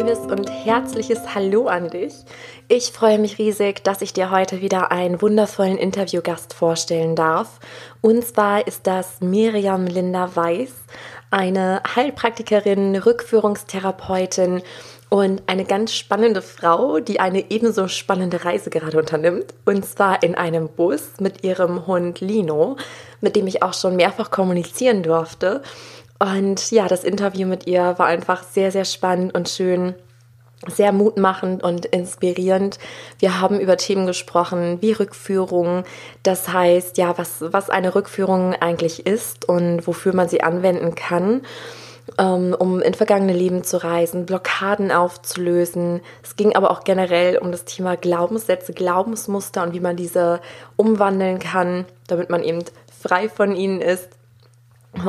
liebes und herzliches Hallo an dich. Ich freue mich riesig, dass ich dir heute wieder einen wundervollen Interviewgast vorstellen darf. Und zwar ist das Miriam Linda Weiß, eine Heilpraktikerin, Rückführungstherapeutin und eine ganz spannende Frau, die eine ebenso spannende Reise gerade unternimmt. Und zwar in einem Bus mit ihrem Hund Lino, mit dem ich auch schon mehrfach kommunizieren durfte. Und ja, das Interview mit ihr war einfach sehr, sehr spannend und schön sehr mutmachend und inspirierend. Wir haben über Themen gesprochen wie Rückführung, das heißt, ja, was, was eine Rückführung eigentlich ist und wofür man sie anwenden kann, ähm, um in vergangene Leben zu reisen, Blockaden aufzulösen. Es ging aber auch generell um das Thema Glaubenssätze, Glaubensmuster und wie man diese umwandeln kann, damit man eben frei von ihnen ist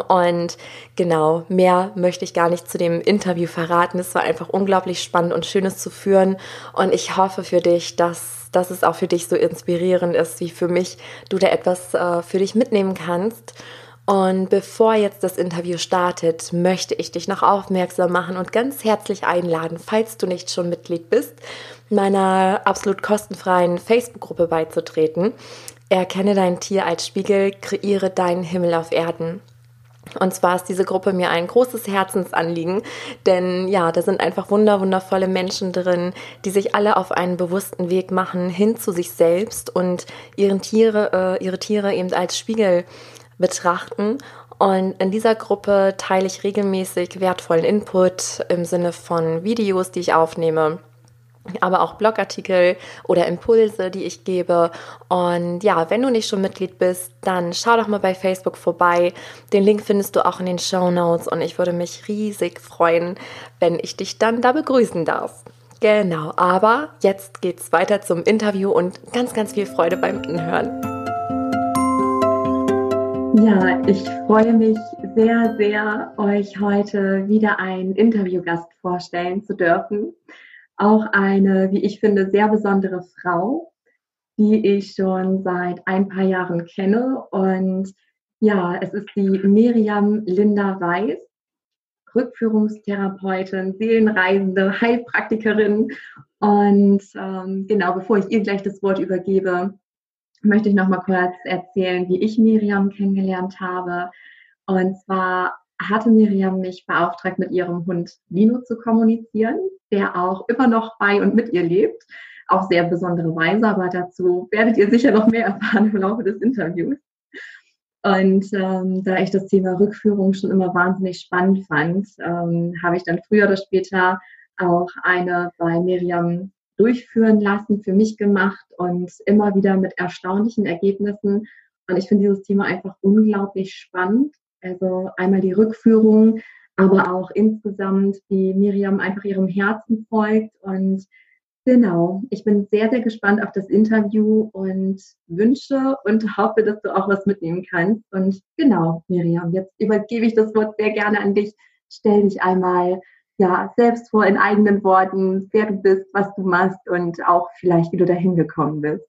und genau, mehr möchte ich gar nicht zu dem Interview verraten. Es war einfach unglaublich spannend und schönes zu führen. Und ich hoffe für dich, dass, dass es auch für dich so inspirierend ist, wie für mich, du da etwas äh, für dich mitnehmen kannst. Und bevor jetzt das Interview startet, möchte ich dich noch aufmerksam machen und ganz herzlich einladen, falls du nicht schon Mitglied bist, meiner absolut kostenfreien Facebook-Gruppe beizutreten. Erkenne dein Tier als Spiegel, kreiere deinen Himmel auf Erden. Und zwar ist diese Gruppe mir ein großes Herzensanliegen, denn ja, da sind einfach wunder, wundervolle Menschen drin, die sich alle auf einen bewussten Weg machen hin zu sich selbst und ihren Tiere, äh, ihre Tiere eben als Spiegel betrachten. Und in dieser Gruppe teile ich regelmäßig wertvollen Input im Sinne von Videos, die ich aufnehme aber auch Blogartikel oder Impulse, die ich gebe. Und ja, wenn du nicht schon Mitglied bist, dann schau doch mal bei Facebook vorbei. Den Link findest du auch in den Show Notes und ich würde mich riesig freuen, wenn ich dich dann da begrüßen darf. Genau, aber jetzt geht's weiter zum Interview und ganz, ganz viel Freude beim Anhören. Ja, ich freue mich sehr, sehr, euch heute wieder einen Interviewgast vorstellen zu dürfen auch eine, wie ich finde, sehr besondere Frau, die ich schon seit ein paar Jahren kenne. Und ja, es ist die Miriam Linda Weiß, Rückführungstherapeutin, Seelenreisende, Heilpraktikerin. Und ähm, genau, bevor ich ihr gleich das Wort übergebe, möchte ich noch mal kurz erzählen, wie ich Miriam kennengelernt habe. Und zwar hatte Miriam mich beauftragt, mit ihrem Hund Lino zu kommunizieren, der auch immer noch bei und mit ihr lebt. Auf sehr besondere Weise, aber dazu werdet ihr sicher noch mehr erfahren im Laufe des Interviews. Und ähm, da ich das Thema Rückführung schon immer wahnsinnig spannend fand, ähm, habe ich dann früher oder später auch eine bei Miriam durchführen lassen, für mich gemacht und immer wieder mit erstaunlichen Ergebnissen. Und ich finde dieses Thema einfach unglaublich spannend also einmal die Rückführung, aber auch insgesamt, wie Miriam einfach ihrem Herzen folgt. Und genau, ich bin sehr, sehr gespannt auf das Interview und wünsche und hoffe, dass du auch was mitnehmen kannst. Und genau, Miriam, jetzt übergebe ich das Wort sehr gerne an dich. Stell dich einmal ja, selbst vor in eigenen Worten, wer du bist, was du machst und auch vielleicht, wie du dahin gekommen bist.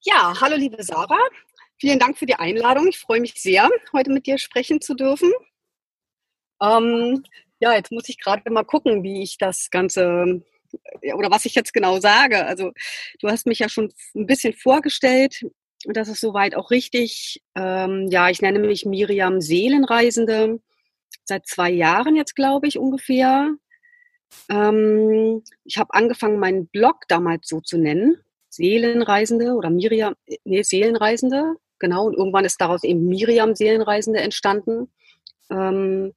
Ja, hallo liebe Sarah. Vielen Dank für die Einladung. Ich freue mich sehr, heute mit dir sprechen zu dürfen. Ähm, ja, jetzt muss ich gerade mal gucken, wie ich das Ganze oder was ich jetzt genau sage. Also du hast mich ja schon ein bisschen vorgestellt und das ist soweit auch richtig. Ähm, ja, ich nenne mich Miriam Seelenreisende seit zwei Jahren jetzt, glaube ich, ungefähr. Ähm, ich habe angefangen, meinen Blog damals so zu nennen. Seelenreisende oder Miriam, nee, Seelenreisende, genau. Und irgendwann ist daraus eben Miriam Seelenreisende entstanden. Ähm,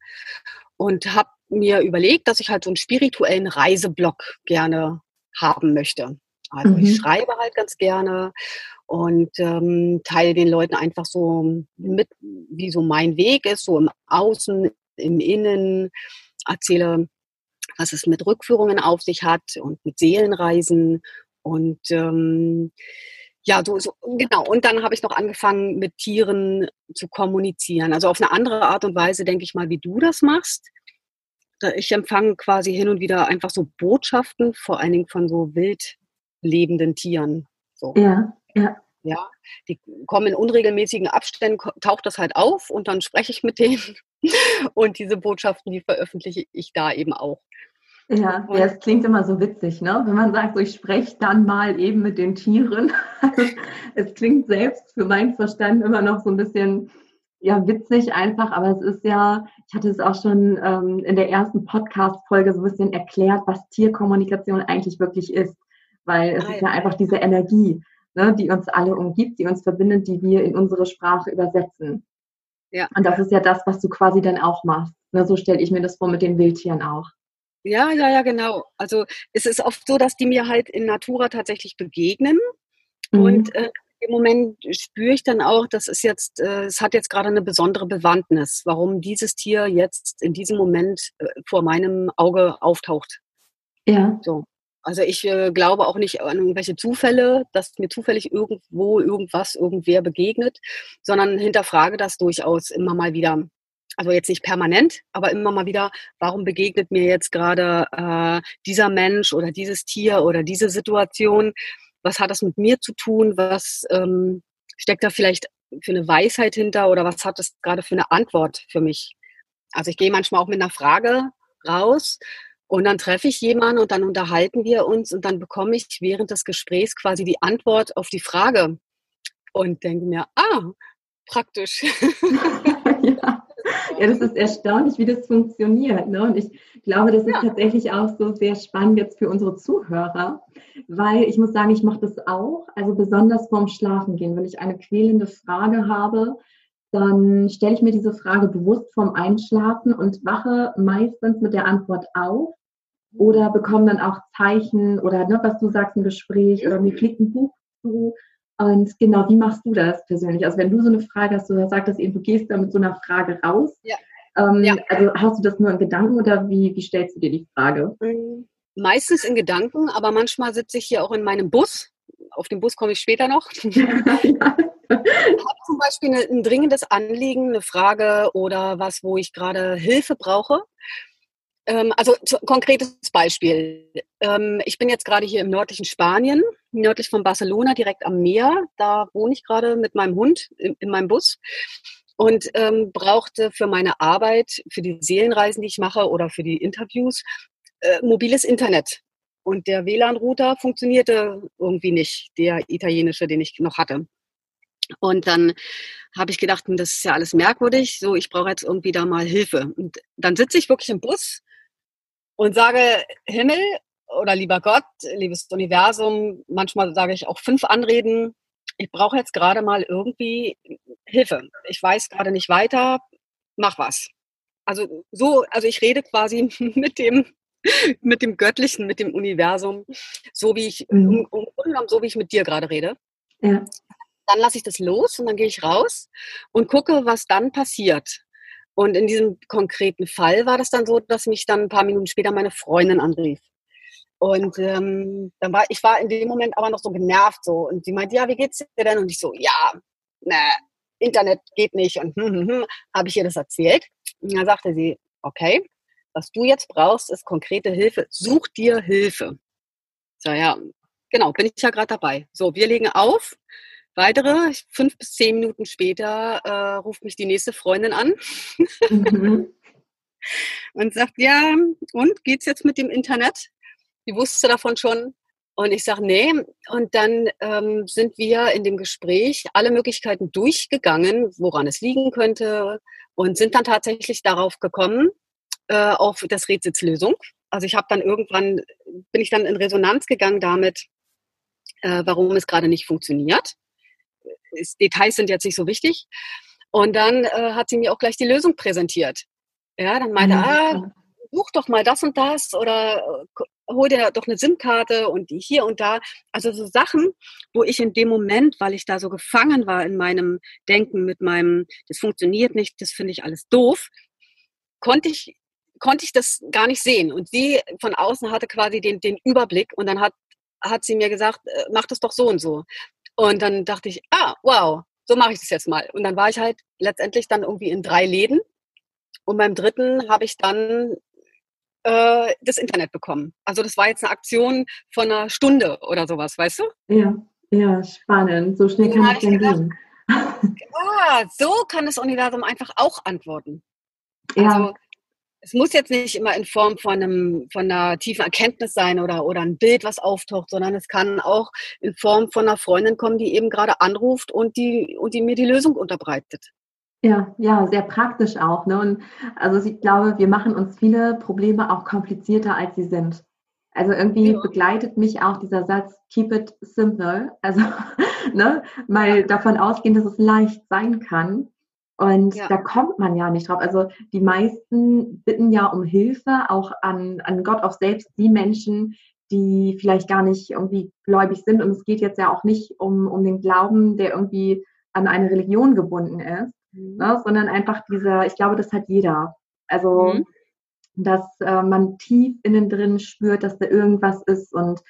und habe mir überlegt, dass ich halt so einen spirituellen Reiseblog gerne haben möchte. Also mhm. ich schreibe halt ganz gerne und ähm, teile den Leuten einfach so mit, wie so mein Weg ist, so im Außen, im Innen, erzähle, was es mit Rückführungen auf sich hat und mit Seelenreisen und ähm, ja, so, so, genau. Und dann habe ich noch angefangen, mit Tieren zu kommunizieren. Also auf eine andere Art und Weise, denke ich mal, wie du das machst. Ich empfange quasi hin und wieder einfach so Botschaften, vor allen Dingen von so wild lebenden Tieren. So. Ja, ja. Ja, die kommen in unregelmäßigen Abständen, taucht das halt auf und dann spreche ich mit denen. Und diese Botschaften, die veröffentliche ich da eben auch. Ja, ja, es klingt immer so witzig, ne? Wenn man sagt, so ich spreche dann mal eben mit den Tieren. es klingt selbst für meinen Verstand immer noch so ein bisschen ja witzig einfach, aber es ist ja, ich hatte es auch schon ähm, in der ersten Podcast-Folge so ein bisschen erklärt, was Tierkommunikation eigentlich wirklich ist, weil es ah, ist ja einfach diese Energie, ne, die uns alle umgibt, die uns verbindet, die wir in unsere Sprache übersetzen. Ja. Und das ist ja das, was du quasi dann auch machst. Ne, so stelle ich mir das vor mit den Wildtieren auch. Ja, ja, ja, genau. Also es ist oft so, dass die mir halt in Natura tatsächlich begegnen. Mhm. Und äh, im Moment spüre ich dann auch, das ist jetzt, äh, es hat jetzt gerade eine besondere Bewandtnis, warum dieses Tier jetzt in diesem Moment äh, vor meinem Auge auftaucht. Ja. So. Also ich äh, glaube auch nicht an irgendwelche Zufälle, dass mir zufällig irgendwo irgendwas, irgendwer begegnet, sondern hinterfrage das durchaus immer mal wieder also jetzt nicht permanent, aber immer mal wieder, warum begegnet mir jetzt gerade äh, dieser Mensch oder dieses Tier oder diese Situation? Was hat das mit mir zu tun? Was ähm, steckt da vielleicht für eine Weisheit hinter oder was hat das gerade für eine Antwort für mich? Also ich gehe manchmal auch mit einer Frage raus und dann treffe ich jemanden und dann unterhalten wir uns und dann bekomme ich während des Gesprächs quasi die Antwort auf die Frage und denke mir, ah, praktisch. ja. Ja, das ist erstaunlich, wie das funktioniert. Ne? Und ich glaube, das ist ja. tatsächlich auch so sehr spannend jetzt für unsere Zuhörer, weil ich muss sagen, ich mache das auch, also besonders vorm Schlafengehen. Wenn ich eine quälende Frage habe, dann stelle ich mir diese Frage bewusst vorm Einschlafen und wache meistens mit der Antwort auf oder bekomme dann auch Zeichen oder ne, was du sagst im Gespräch oder mir fliegt ein Buch zu und genau, wie machst du das persönlich? Also wenn du so eine Frage hast, du sagst eben, du gehst da mit so einer Frage raus. Ja. Ähm, ja. Also hast du das nur in Gedanken oder wie, wie stellst du dir die Frage? Mm, meistens in Gedanken, aber manchmal sitze ich hier auch in meinem Bus. Auf den Bus komme ich später noch. ja. Ich habe zum Beispiel ein dringendes Anliegen, eine Frage oder was, wo ich gerade Hilfe brauche. Ähm, also konkretes Beispiel. Ähm, ich bin jetzt gerade hier im nördlichen Spanien, nördlich von Barcelona, direkt am Meer. Da wohne ich gerade mit meinem Hund in, in meinem Bus und ähm, brauchte für meine Arbeit, für die Seelenreisen, die ich mache oder für die Interviews, äh, mobiles Internet. Und der WLAN-Router funktionierte irgendwie nicht, der italienische, den ich noch hatte. Und dann habe ich gedacht, hm, das ist ja alles merkwürdig, so ich brauche jetzt irgendwie da mal Hilfe. Und dann sitze ich wirklich im Bus und sage, Himmel oder lieber Gott, liebes Universum, manchmal sage ich auch fünf Anreden, ich brauche jetzt gerade mal irgendwie Hilfe. Ich weiß gerade nicht weiter, mach was. Also so, also ich rede quasi mit dem mit dem Göttlichen, mit dem Universum, so wie ich, mhm. um, um, so wie ich mit dir gerade rede. Ja. Dann lasse ich das los und dann gehe ich raus und gucke, was dann passiert. Und in diesem konkreten Fall war das dann so, dass mich dann ein paar Minuten später meine Freundin anrief. Und ähm, dann war ich war in dem Moment aber noch so genervt so und sie meinte, ja, wie geht's dir denn? Und ich so, ja, ne, Internet geht nicht und hm, hm, hm, habe ich ihr das erzählt. Und dann sagte sie, okay, was du jetzt brauchst, ist konkrete Hilfe. Such dir Hilfe. So ja, genau, bin ich ja gerade dabei. So, wir legen auf Weitere, fünf bis zehn Minuten später äh, ruft mich die nächste Freundin an mhm. und sagt, ja, und geht's jetzt mit dem Internet? Die wusste davon schon. Und ich sage, nee. Und dann ähm, sind wir in dem Gespräch alle Möglichkeiten durchgegangen, woran es liegen könnte und sind dann tatsächlich darauf gekommen, äh, auf das Rätselslösung. Also ich habe dann irgendwann, bin ich dann in Resonanz gegangen damit, äh, warum es gerade nicht funktioniert. Details sind jetzt nicht so wichtig. Und dann äh, hat sie mir auch gleich die Lösung präsentiert. Ja, dann meinte, mhm. ah, such doch mal das und das oder äh, hol dir doch eine SIM-Karte und die hier und da. Also so Sachen, wo ich in dem Moment, weil ich da so gefangen war in meinem Denken mit meinem, das funktioniert nicht, das finde ich alles doof, konnte ich, konnte ich das gar nicht sehen. Und sie von außen hatte quasi den, den Überblick und dann hat, hat sie mir gesagt, äh, mach das doch so und so. Und dann dachte ich, ah, wow, so mache ich das jetzt mal. Und dann war ich halt letztendlich dann irgendwie in drei Läden. Und beim dritten habe ich dann äh, das Internet bekommen. Also das war jetzt eine Aktion von einer Stunde oder sowas, weißt du? Ja, ja, spannend. So schnell kann es dann gehen. Ja, so kann das Universum einfach auch antworten. Ja. Es muss jetzt nicht immer in Form von, einem, von einer tiefen Erkenntnis sein oder, oder ein Bild, was auftaucht, sondern es kann auch in Form von einer Freundin kommen, die eben gerade anruft und die, und die mir die Lösung unterbreitet. Ja, ja, sehr praktisch auch. Ne? Und also ich glaube, wir machen uns viele Probleme auch komplizierter, als sie sind. Also irgendwie ja. begleitet mich auch dieser Satz, keep it simple. Also ne, mal davon ausgehen, dass es leicht sein kann. Und ja. da kommt man ja nicht drauf. Also die meisten bitten ja um Hilfe, auch an, an Gott, auch selbst die Menschen, die vielleicht gar nicht irgendwie gläubig sind. Und es geht jetzt ja auch nicht um, um den Glauben, der irgendwie an eine Religion gebunden ist, mhm. ne, sondern einfach dieser, ich glaube, das hat jeder. Also, mhm. dass äh, man tief innen drin spürt, dass da irgendwas ist und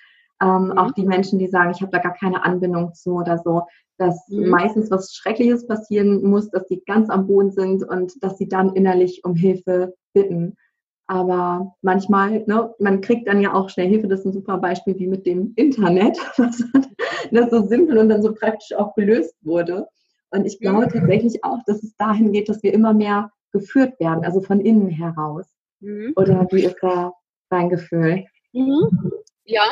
ähm, mhm. auch die Menschen, die sagen, ich habe da gar keine Anbindung zu oder so, dass mhm. meistens was Schreckliches passieren muss, dass sie ganz am Boden sind und dass sie dann innerlich um Hilfe bitten. Aber manchmal, ne, man kriegt dann ja auch schnell Hilfe. Das ist ein super Beispiel wie mit dem Internet, was das so simpel und dann so praktisch auch gelöst wurde. Und ich glaube mhm. tatsächlich auch, dass es dahin geht, dass wir immer mehr geführt werden, also von innen heraus. Mhm. Oder wie ist da dein Gefühl? Mhm. Ja,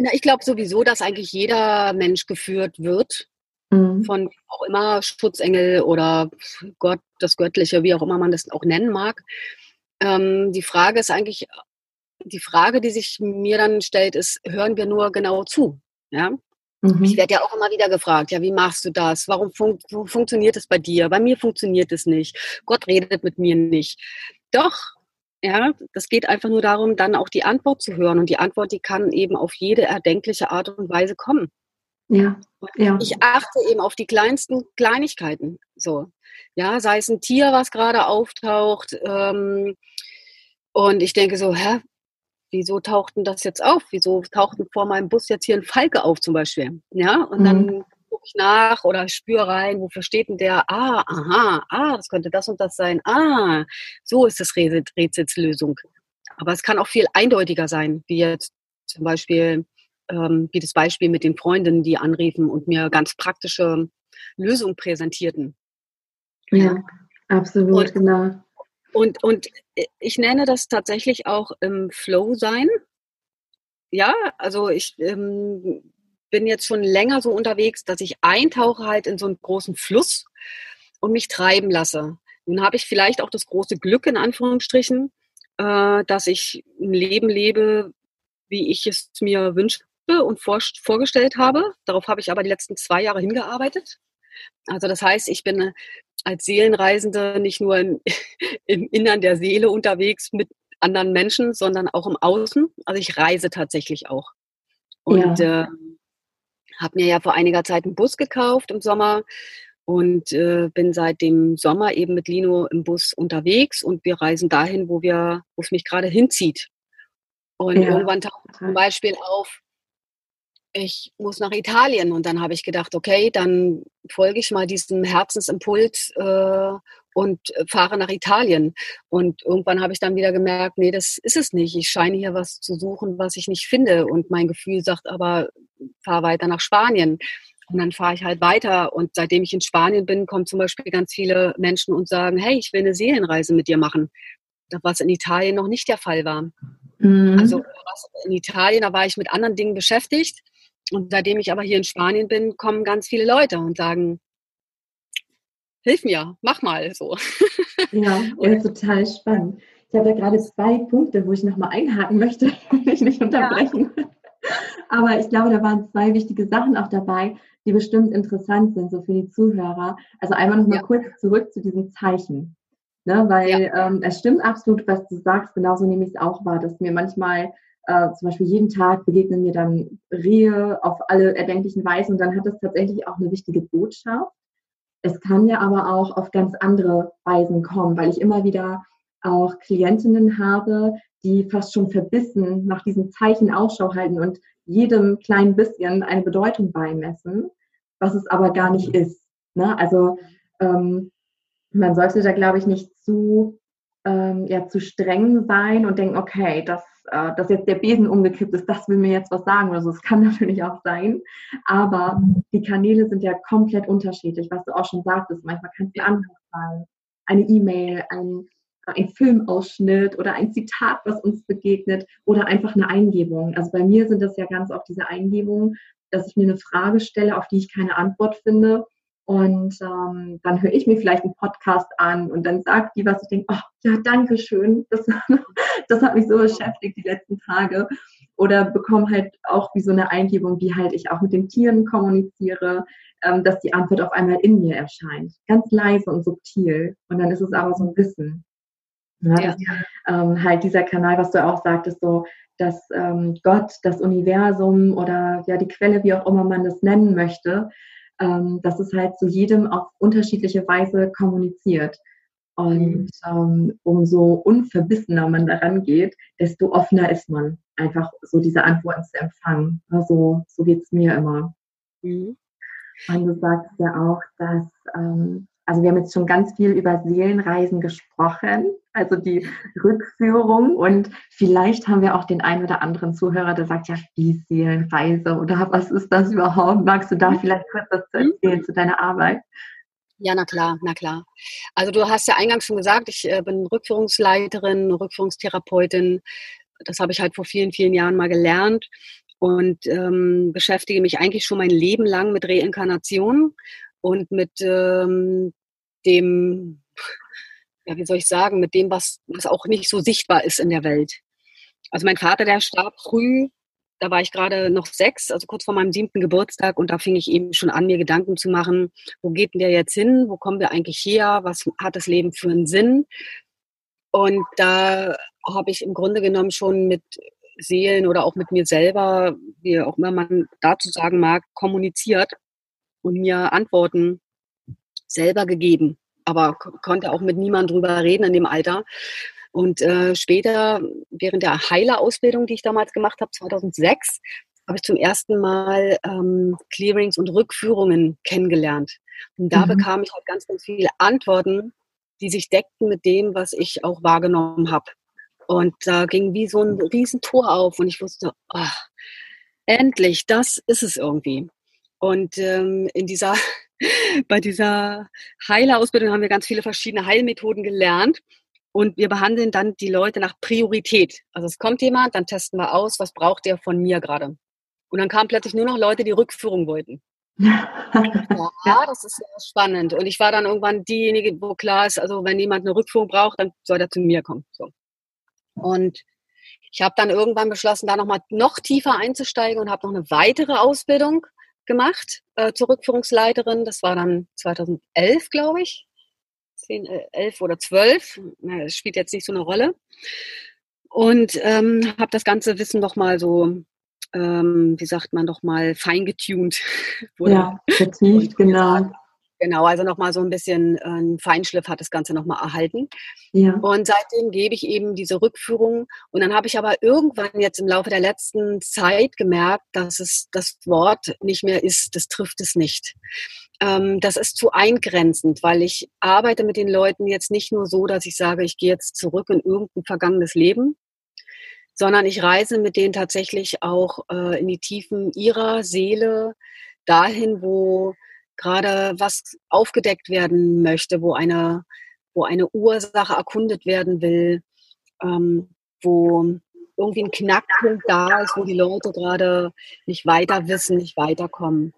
na, ich glaube sowieso, dass eigentlich jeder Mensch geführt wird. Mhm. Von auch immer Schutzengel oder Gott, das Göttliche, wie auch immer man das auch nennen mag. Ähm, die Frage ist eigentlich, die Frage, die sich mir dann stellt, ist, hören wir nur genau zu? Ja? Mhm. Ich werde ja auch immer wieder gefragt, ja, wie machst du das? Warum fun funktioniert es bei dir? Bei mir funktioniert es nicht. Gott redet mit mir nicht. Doch, ja, das geht einfach nur darum, dann auch die Antwort zu hören. Und die Antwort, die kann eben auf jede erdenkliche Art und Weise kommen. Ja, ja. Ich achte eben auf die kleinsten Kleinigkeiten. So, ja, sei es ein Tier, was gerade auftaucht. Ähm, und ich denke so, hä, wieso taucht denn das jetzt auf? Wieso taucht denn vor meinem Bus jetzt hier ein Falke auf zum Beispiel? Ja, und mhm. dann gucke ich nach oder spüre rein, wofür steht denn der? Ah, aha, ah, das könnte das und das sein. Ah, so ist das Rätselslösung. Aber es kann auch viel eindeutiger sein, wie jetzt zum Beispiel, ähm, wie das Beispiel mit den Freundinnen, die anriefen und mir ganz praktische Lösungen präsentierten. Ja, absolut, und, genau. Und, und ich nenne das tatsächlich auch im Flow sein. Ja, also ich ähm, bin jetzt schon länger so unterwegs, dass ich eintauche halt in so einen großen Fluss und mich treiben lasse. Nun habe ich vielleicht auch das große Glück in Anführungsstrichen, äh, dass ich ein Leben lebe, wie ich es mir wünsche und vor, vorgestellt habe. Darauf habe ich aber die letzten zwei Jahre hingearbeitet. Also das heißt, ich bin als Seelenreisende nicht nur im, im Innern der Seele unterwegs mit anderen Menschen, sondern auch im Außen. Also ich reise tatsächlich auch. Und ja. äh, habe mir ja vor einiger Zeit einen Bus gekauft im Sommer und äh, bin seit dem Sommer eben mit Lino im Bus unterwegs und wir reisen dahin, wo wir, wo es mich gerade hinzieht. Und ja. irgendwann taucht zum Beispiel auf, ich muss nach Italien und dann habe ich gedacht, okay, dann folge ich mal diesem Herzensimpuls äh, und fahre nach Italien. Und irgendwann habe ich dann wieder gemerkt, nee, das ist es nicht. Ich scheine hier was zu suchen, was ich nicht finde. Und mein Gefühl sagt aber, fahr weiter nach Spanien. Und dann fahre ich halt weiter. Und seitdem ich in Spanien bin, kommen zum Beispiel ganz viele Menschen und sagen, hey, ich will eine Seelenreise mit dir machen. Was in Italien noch nicht der Fall war. Mhm. Also in Italien, da war ich mit anderen Dingen beschäftigt. Und seitdem ich aber hier in Spanien bin, kommen ganz viele Leute und sagen, hilf mir, mach mal so. Ja, ja total spannend. Ich habe ja gerade zwei Punkte, wo ich nochmal einhaken möchte, will ich nicht unterbrechen. Ja. Aber ich glaube, da waren zwei wichtige Sachen auch dabei, die bestimmt interessant sind, so für die Zuhörer. Also einmal nochmal ja. kurz zurück zu diesem Zeichen. Ne, weil ja. ähm, es stimmt absolut, was du sagst, genauso nehme ich es auch wahr, dass mir manchmal äh, zum Beispiel jeden Tag begegnen mir dann Rehe auf alle erdenklichen Weisen und dann hat das tatsächlich auch eine wichtige Botschaft. Es kann ja aber auch auf ganz andere Weisen kommen, weil ich immer wieder auch Klientinnen habe, die fast schon verbissen nach diesen Zeichen Ausschau halten und jedem kleinen bisschen eine Bedeutung beimessen, was es aber gar nicht ist. Ne? Also ähm, man sollte da, glaube ich, nicht zu, ähm, ja, zu streng sein und denken, okay, das äh, dass jetzt der Besen umgekippt ist, das will mir jetzt was sagen oder so. Das kann natürlich auch sein. Aber die Kanäle sind ja komplett unterschiedlich, was du auch schon sagtest. Manchmal kann es ein Anruf sein, eine E-Mail, ein, ein Filmausschnitt oder ein Zitat, was uns begegnet oder einfach eine Eingebung. Also bei mir sind das ja ganz oft diese Eingebungen, dass ich mir eine Frage stelle, auf die ich keine Antwort finde. Und ähm, dann höre ich mir vielleicht einen Podcast an und dann sagt die, was ich denke, oh, ja, danke schön. Das, das hat mich so beschäftigt die letzten Tage. Oder bekomme halt auch wie so eine Eingebung, wie halt ich auch mit den Tieren kommuniziere, ähm, dass die Antwort auf einmal in mir erscheint. Ganz leise und subtil. Und dann ist es aber so ein Wissen. Ja, ja. Das, ähm, halt dieser Kanal, was du auch sagtest, so, dass ähm, Gott, das Universum oder ja die Quelle, wie auch immer man das nennen möchte, ähm, dass es halt zu jedem auf unterschiedliche Weise kommuniziert. Und mhm. ähm, umso unverbissener man daran geht, desto offener ist man, einfach so diese Antworten zu empfangen. Also so geht es mir immer. Mhm. Und du sagst ja auch, dass ähm, also wir haben jetzt schon ganz viel über Seelenreisen gesprochen, also die Rückführung und vielleicht haben wir auch den einen oder anderen Zuhörer, der sagt, ja, wie Seelenreise oder was ist das überhaupt? Magst du da vielleicht kurz was zu erzählen zu deiner Arbeit? Ja, na klar, na klar. Also du hast ja eingangs schon gesagt, ich äh, bin Rückführungsleiterin, Rückführungstherapeutin. Das habe ich halt vor vielen, vielen Jahren mal gelernt und ähm, beschäftige mich eigentlich schon mein Leben lang mit Reinkarnation und mit ähm, dem, ja, wie soll ich sagen, mit dem, was, was auch nicht so sichtbar ist in der Welt. Also mein Vater, der starb früh, da war ich gerade noch sechs, also kurz vor meinem siebten Geburtstag und da fing ich eben schon an, mir Gedanken zu machen, wo geht denn der jetzt hin, wo kommen wir eigentlich her, was hat das Leben für einen Sinn? Und da habe ich im Grunde genommen schon mit Seelen oder auch mit mir selber, wie auch immer man dazu sagen mag, kommuniziert und mir Antworten selber gegeben, aber konnte auch mit niemandem drüber reden in dem Alter. Und äh, später, während der Heiler-Ausbildung, die ich damals gemacht habe, 2006, habe ich zum ersten Mal ähm, Clearings und Rückführungen kennengelernt. Und da mhm. bekam ich halt ganz, ganz viele Antworten, die sich deckten mit dem, was ich auch wahrgenommen habe. Und da ging wie so ein Riesentor auf und ich wusste, oh, endlich, das ist es irgendwie. Und ähm, in dieser bei dieser Heilerausbildung haben wir ganz viele verschiedene Heilmethoden gelernt. Und wir behandeln dann die Leute nach Priorität. Also es kommt jemand, dann testen wir aus, was braucht der von mir gerade. Und dann kamen plötzlich nur noch Leute, die Rückführung wollten. ja, das ist sehr spannend. Und ich war dann irgendwann diejenige, wo klar ist, also wenn jemand eine Rückführung braucht, dann soll er zu mir kommen. So. Und ich habe dann irgendwann beschlossen, da nochmal noch tiefer einzusteigen und habe noch eine weitere Ausbildung gemacht äh, zur Rückführungsleiterin. Das war dann 2011, glaube ich. 10, äh, 11 oder 12. Das spielt jetzt nicht so eine Rolle. Und ähm, habe das ganze Wissen nochmal so, ähm, wie sagt man, doch mal feingetuned. ja, vertieft, genau. Genau, also nochmal so ein bisschen ein Feinschliff hat das Ganze nochmal erhalten. Ja. Und seitdem gebe ich eben diese Rückführung. Und dann habe ich aber irgendwann jetzt im Laufe der letzten Zeit gemerkt, dass es das Wort nicht mehr ist, das trifft es nicht. Ähm, das ist zu eingrenzend, weil ich arbeite mit den Leuten jetzt nicht nur so, dass ich sage, ich gehe jetzt zurück in irgendein vergangenes Leben, sondern ich reise mit denen tatsächlich auch äh, in die Tiefen ihrer Seele, dahin, wo gerade was aufgedeckt werden möchte, wo eine, wo eine Ursache erkundet werden will, ähm, wo irgendwie ein Knackpunkt da ist, wo die Leute gerade nicht weiter wissen, nicht weiterkommen.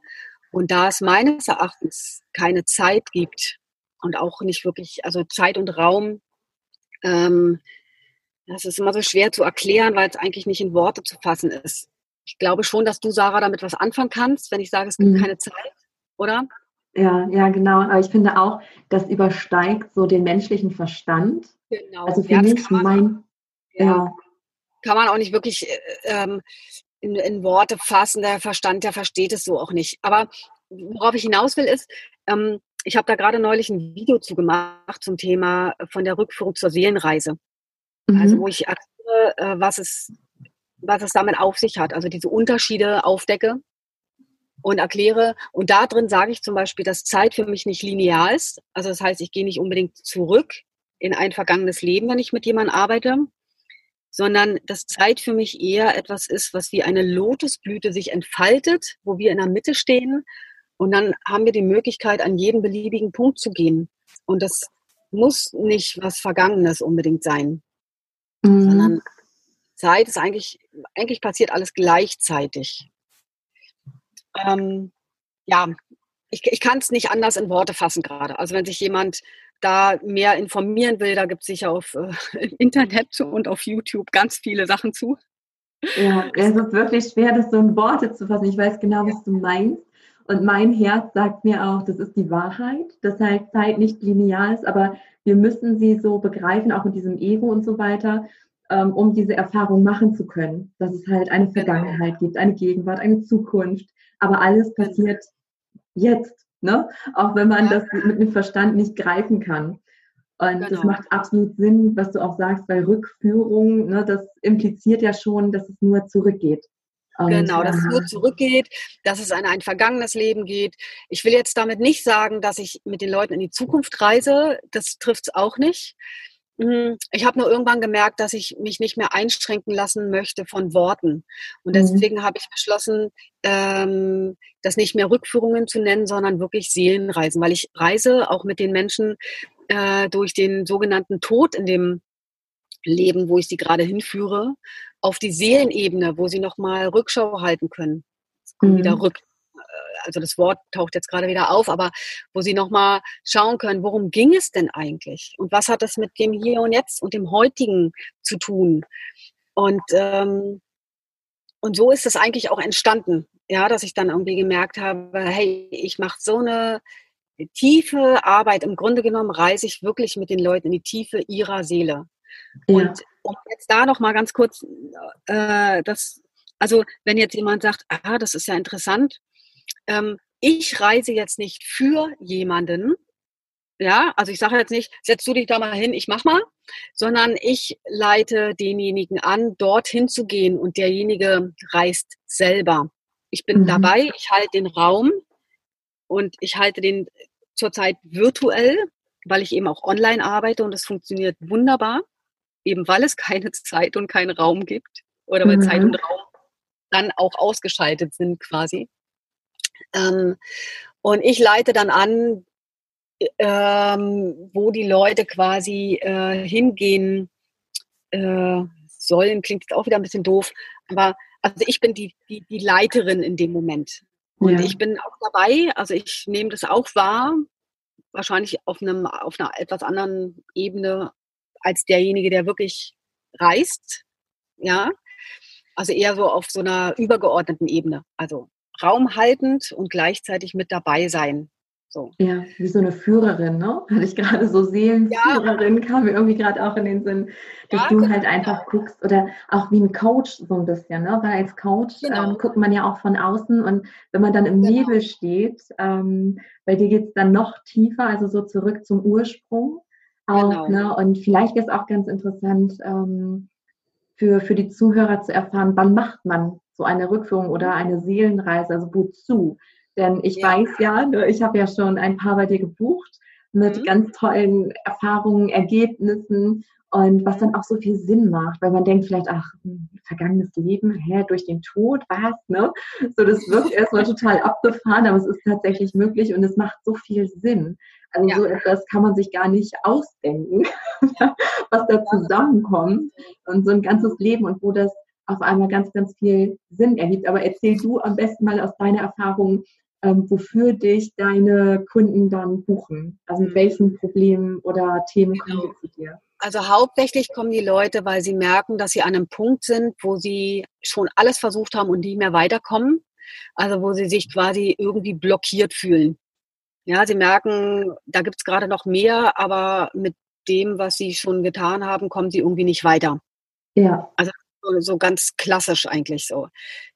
Und da es meines Erachtens keine Zeit gibt und auch nicht wirklich, also Zeit und Raum, ähm, das ist immer so schwer zu erklären, weil es eigentlich nicht in Worte zu fassen ist. Ich glaube schon, dass du, Sarah, damit was anfangen kannst, wenn ich sage, es gibt mhm. keine Zeit oder? Ja, ja, genau. Aber ich finde auch, das übersteigt so den menschlichen Verstand. Genau. Also für ja, mich mein, ja, ja. Kann man auch nicht wirklich äh, ähm, in, in, Worte fassen. Der Verstand, der versteht es so auch nicht. Aber worauf ich hinaus will, ist, ähm, ich habe da gerade neulich ein Video zu gemacht zum Thema von der Rückführung zur Seelenreise. Also mhm. Also wo ich erkläre, äh, was es, was es damit auf sich hat. Also diese Unterschiede aufdecke und erkläre. Und da drin sage ich zum Beispiel, dass Zeit für mich nicht linear ist. Also das heißt, ich gehe nicht unbedingt zurück in ein vergangenes Leben, wenn ich mit jemandem arbeite, sondern dass Zeit für mich eher etwas ist, was wie eine Lotusblüte sich entfaltet, wo wir in der Mitte stehen. Und dann haben wir die Möglichkeit, an jeden beliebigen Punkt zu gehen. Und das muss nicht was Vergangenes unbedingt sein, mhm. sondern Zeit ist eigentlich, eigentlich passiert alles gleichzeitig. Ähm, ja, ich, ich kann es nicht anders in Worte fassen gerade. Also wenn sich jemand da mehr informieren will, da gibt es sicher auf äh, Internet und auf YouTube ganz viele Sachen zu. Ja, es ist wirklich schwer, das so in Worte zu fassen. Ich weiß genau, was du meinst. Und mein Herz sagt mir auch, das ist die Wahrheit, dass halt Zeit nicht linear ist, aber wir müssen sie so begreifen, auch mit diesem Ego und so weiter, ähm, um diese Erfahrung machen zu können. Dass es halt eine genau. Vergangenheit gibt, eine Gegenwart, eine Zukunft. Aber alles genau. passiert jetzt, ne? Auch wenn man das mit dem Verstand nicht greifen kann. Und genau. das macht absolut Sinn, was du auch sagst, bei Rückführung, ne, das impliziert ja schon, dass es nur zurückgeht. Und, genau, dass es nur zurückgeht, dass es an ein vergangenes Leben geht. Ich will jetzt damit nicht sagen, dass ich mit den Leuten in die Zukunft reise. Das trifft es auch nicht. Hm, ich habe nur irgendwann gemerkt, dass ich mich nicht mehr einschränken lassen möchte von Worten. Und mhm. deswegen mhm. habe ich beschlossen, ähm, das nicht mehr Rückführungen zu nennen, sondern wirklich Seelenreisen, weil ich reise auch mit den Menschen äh, durch den sogenannten Tod in dem Leben, wo ich sie gerade hinführe, auf die Seelenebene, wo sie nochmal Rückschau halten können. Mhm. Wieder rück, also das Wort taucht jetzt gerade wieder auf, aber wo sie nochmal schauen können, worum ging es denn eigentlich? Und was hat das mit dem Hier und Jetzt und dem Heutigen zu tun? Und, ähm, und so ist es eigentlich auch entstanden, ja, dass ich dann irgendwie gemerkt habe, hey, ich mache so eine tiefe Arbeit. Im Grunde genommen reise ich wirklich mit den Leuten in die Tiefe ihrer Seele. Ja. Und um jetzt da noch mal ganz kurz, äh, das, also wenn jetzt jemand sagt, ah, das ist ja interessant, ähm, ich reise jetzt nicht für jemanden, ja, also ich sage jetzt nicht, setz du dich da mal hin, ich mach mal, sondern ich leite denjenigen an, dorthin zu gehen und derjenige reist selber. Ich bin mhm. dabei, ich halte den Raum und ich halte den zurzeit virtuell, weil ich eben auch online arbeite und es funktioniert wunderbar, eben weil es keine Zeit und keinen Raum gibt oder weil mhm. Zeit und Raum dann auch ausgeschaltet sind quasi. Ähm, und ich leite dann an, ähm, wo die Leute quasi äh, hingehen äh, sollen. Klingt jetzt auch wieder ein bisschen doof, aber also ich bin die, die, die Leiterin in dem Moment. Und ja. ich bin auch dabei, also ich nehme das auch wahr, wahrscheinlich auf, einem, auf einer etwas anderen Ebene als derjenige, der wirklich reist. Ja, also eher so auf so einer übergeordneten Ebene. Also raumhaltend und gleichzeitig mit dabei sein. So. Ja, wie so eine Führerin, ne? Hatte ich gerade so Seelenführerin, ja. kam mir irgendwie gerade auch in den Sinn, dass ja, du genau. halt einfach guckst oder auch wie ein Coach so ein bisschen, ne? Weil als Coach genau. ähm, guckt man ja auch von außen und wenn man dann im genau. Nebel steht, ähm, bei dir geht es dann noch tiefer, also so zurück zum Ursprung auch, genau. ne? Und vielleicht ist auch ganz interessant ähm, für, für die Zuhörer zu erfahren, wann macht man so eine Rückführung oder eine Seelenreise, also wozu? Denn ich ja. weiß ja, ne, ich habe ja schon ein paar bei dir gebucht mit mhm. ganz tollen Erfahrungen, Ergebnissen und was dann auch so viel Sinn macht, weil man denkt vielleicht, ach, hm, vergangenes Leben, hä, durch den Tod, was, ne? So, das wirkt erstmal total abgefahren, aber es ist tatsächlich möglich und es macht so viel Sinn. Also ja. so etwas kann man sich gar nicht ausdenken, was da zusammenkommt und so ein ganzes Leben und wo das auf einmal ganz, ganz viel Sinn ergibt. Aber erzähl du am besten mal aus deiner Erfahrung, ähm, wofür dich deine Kunden dann buchen? Also mit mhm. welchen Problemen oder Themen genau. kommen sie zu dir? Also hauptsächlich kommen die Leute, weil sie merken, dass sie an einem Punkt sind, wo sie schon alles versucht haben und nie mehr weiterkommen. Also wo sie sich quasi irgendwie blockiert fühlen. Ja, sie merken, da gibt es gerade noch mehr, aber mit dem, was sie schon getan haben, kommen sie irgendwie nicht weiter. Ja. Also so, ganz klassisch eigentlich so,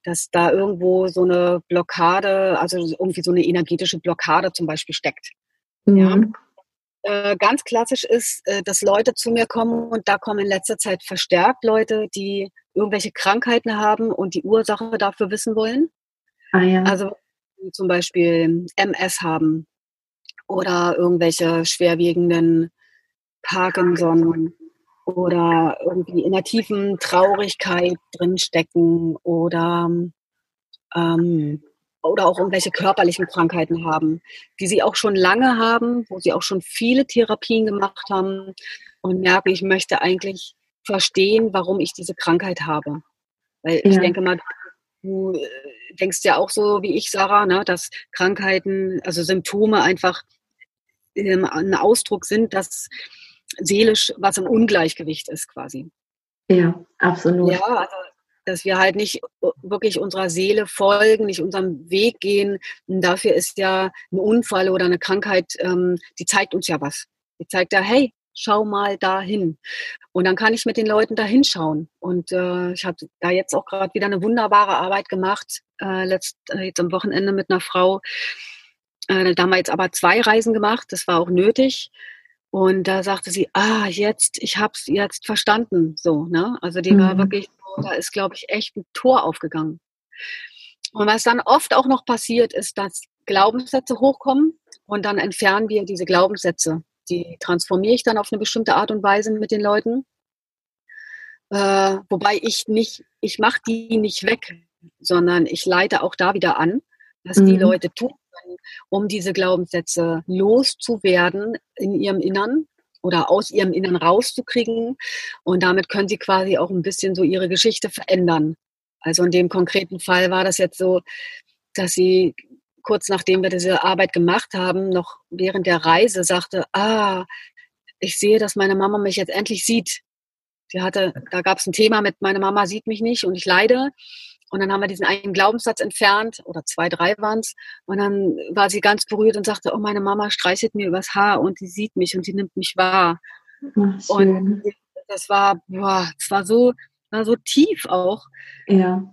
dass da irgendwo so eine Blockade, also irgendwie so eine energetische Blockade zum Beispiel steckt. Mhm. Ja. Äh, ganz klassisch ist, äh, dass Leute zu mir kommen und da kommen in letzter Zeit verstärkt Leute, die irgendwelche Krankheiten haben und die Ursache dafür wissen wollen. Ah, ja. Also zum Beispiel MS haben oder irgendwelche schwerwiegenden Parkinson oder irgendwie in einer tiefen Traurigkeit drinstecken oder ähm, oder auch irgendwelche körperlichen Krankheiten haben, die sie auch schon lange haben, wo sie auch schon viele Therapien gemacht haben und merken, ich möchte eigentlich verstehen, warum ich diese Krankheit habe. Weil ja. ich denke mal, du äh, denkst ja auch so wie ich, Sarah, ne, dass Krankheiten, also Symptome einfach ähm, ein Ausdruck sind, dass seelisch was im Ungleichgewicht ist quasi. Ja, absolut. Ja, also dass wir halt nicht wirklich unserer Seele folgen, nicht unserem Weg gehen. Und dafür ist ja ein Unfall oder eine Krankheit, ähm, die zeigt uns ja was. Die zeigt ja, hey, schau mal dahin. Und dann kann ich mit den Leuten da hinschauen. Und äh, ich habe da jetzt auch gerade wieder eine wunderbare Arbeit gemacht, äh, letzt, äh, jetzt am Wochenende mit einer Frau. Äh, da haben wir jetzt aber zwei Reisen gemacht, das war auch nötig. Und da sagte sie, ah, jetzt, ich habe es jetzt verstanden. So, ne? Also die mhm. war wirklich, da ist, glaube ich, echt ein Tor aufgegangen. Und was dann oft auch noch passiert, ist, dass Glaubenssätze hochkommen und dann entfernen wir diese Glaubenssätze die transformiere ich dann auf eine bestimmte Art und Weise mit den Leuten. Äh, wobei ich nicht, ich mache die nicht weg, sondern ich leite auch da wieder an, was mhm. die Leute tun können, um diese Glaubenssätze loszuwerden in ihrem Innern oder aus ihrem Innern rauszukriegen. Und damit können sie quasi auch ein bisschen so ihre Geschichte verändern. Also in dem konkreten Fall war das jetzt so, dass sie kurz nachdem wir diese Arbeit gemacht haben, noch während der Reise sagte, ah, ich sehe, dass meine Mama mich jetzt endlich sieht. Sie hatte, da gab es ein Thema mit, meine Mama sieht mich nicht und ich leide. Und dann haben wir diesen einen Glaubenssatz entfernt, oder zwei, drei waren es. Und dann war sie ganz berührt und sagte, oh, meine Mama streichelt mir übers Haar und sie sieht mich und sie nimmt mich wahr. Ach, und das war, boah, das war so, war so tief auch. Ja.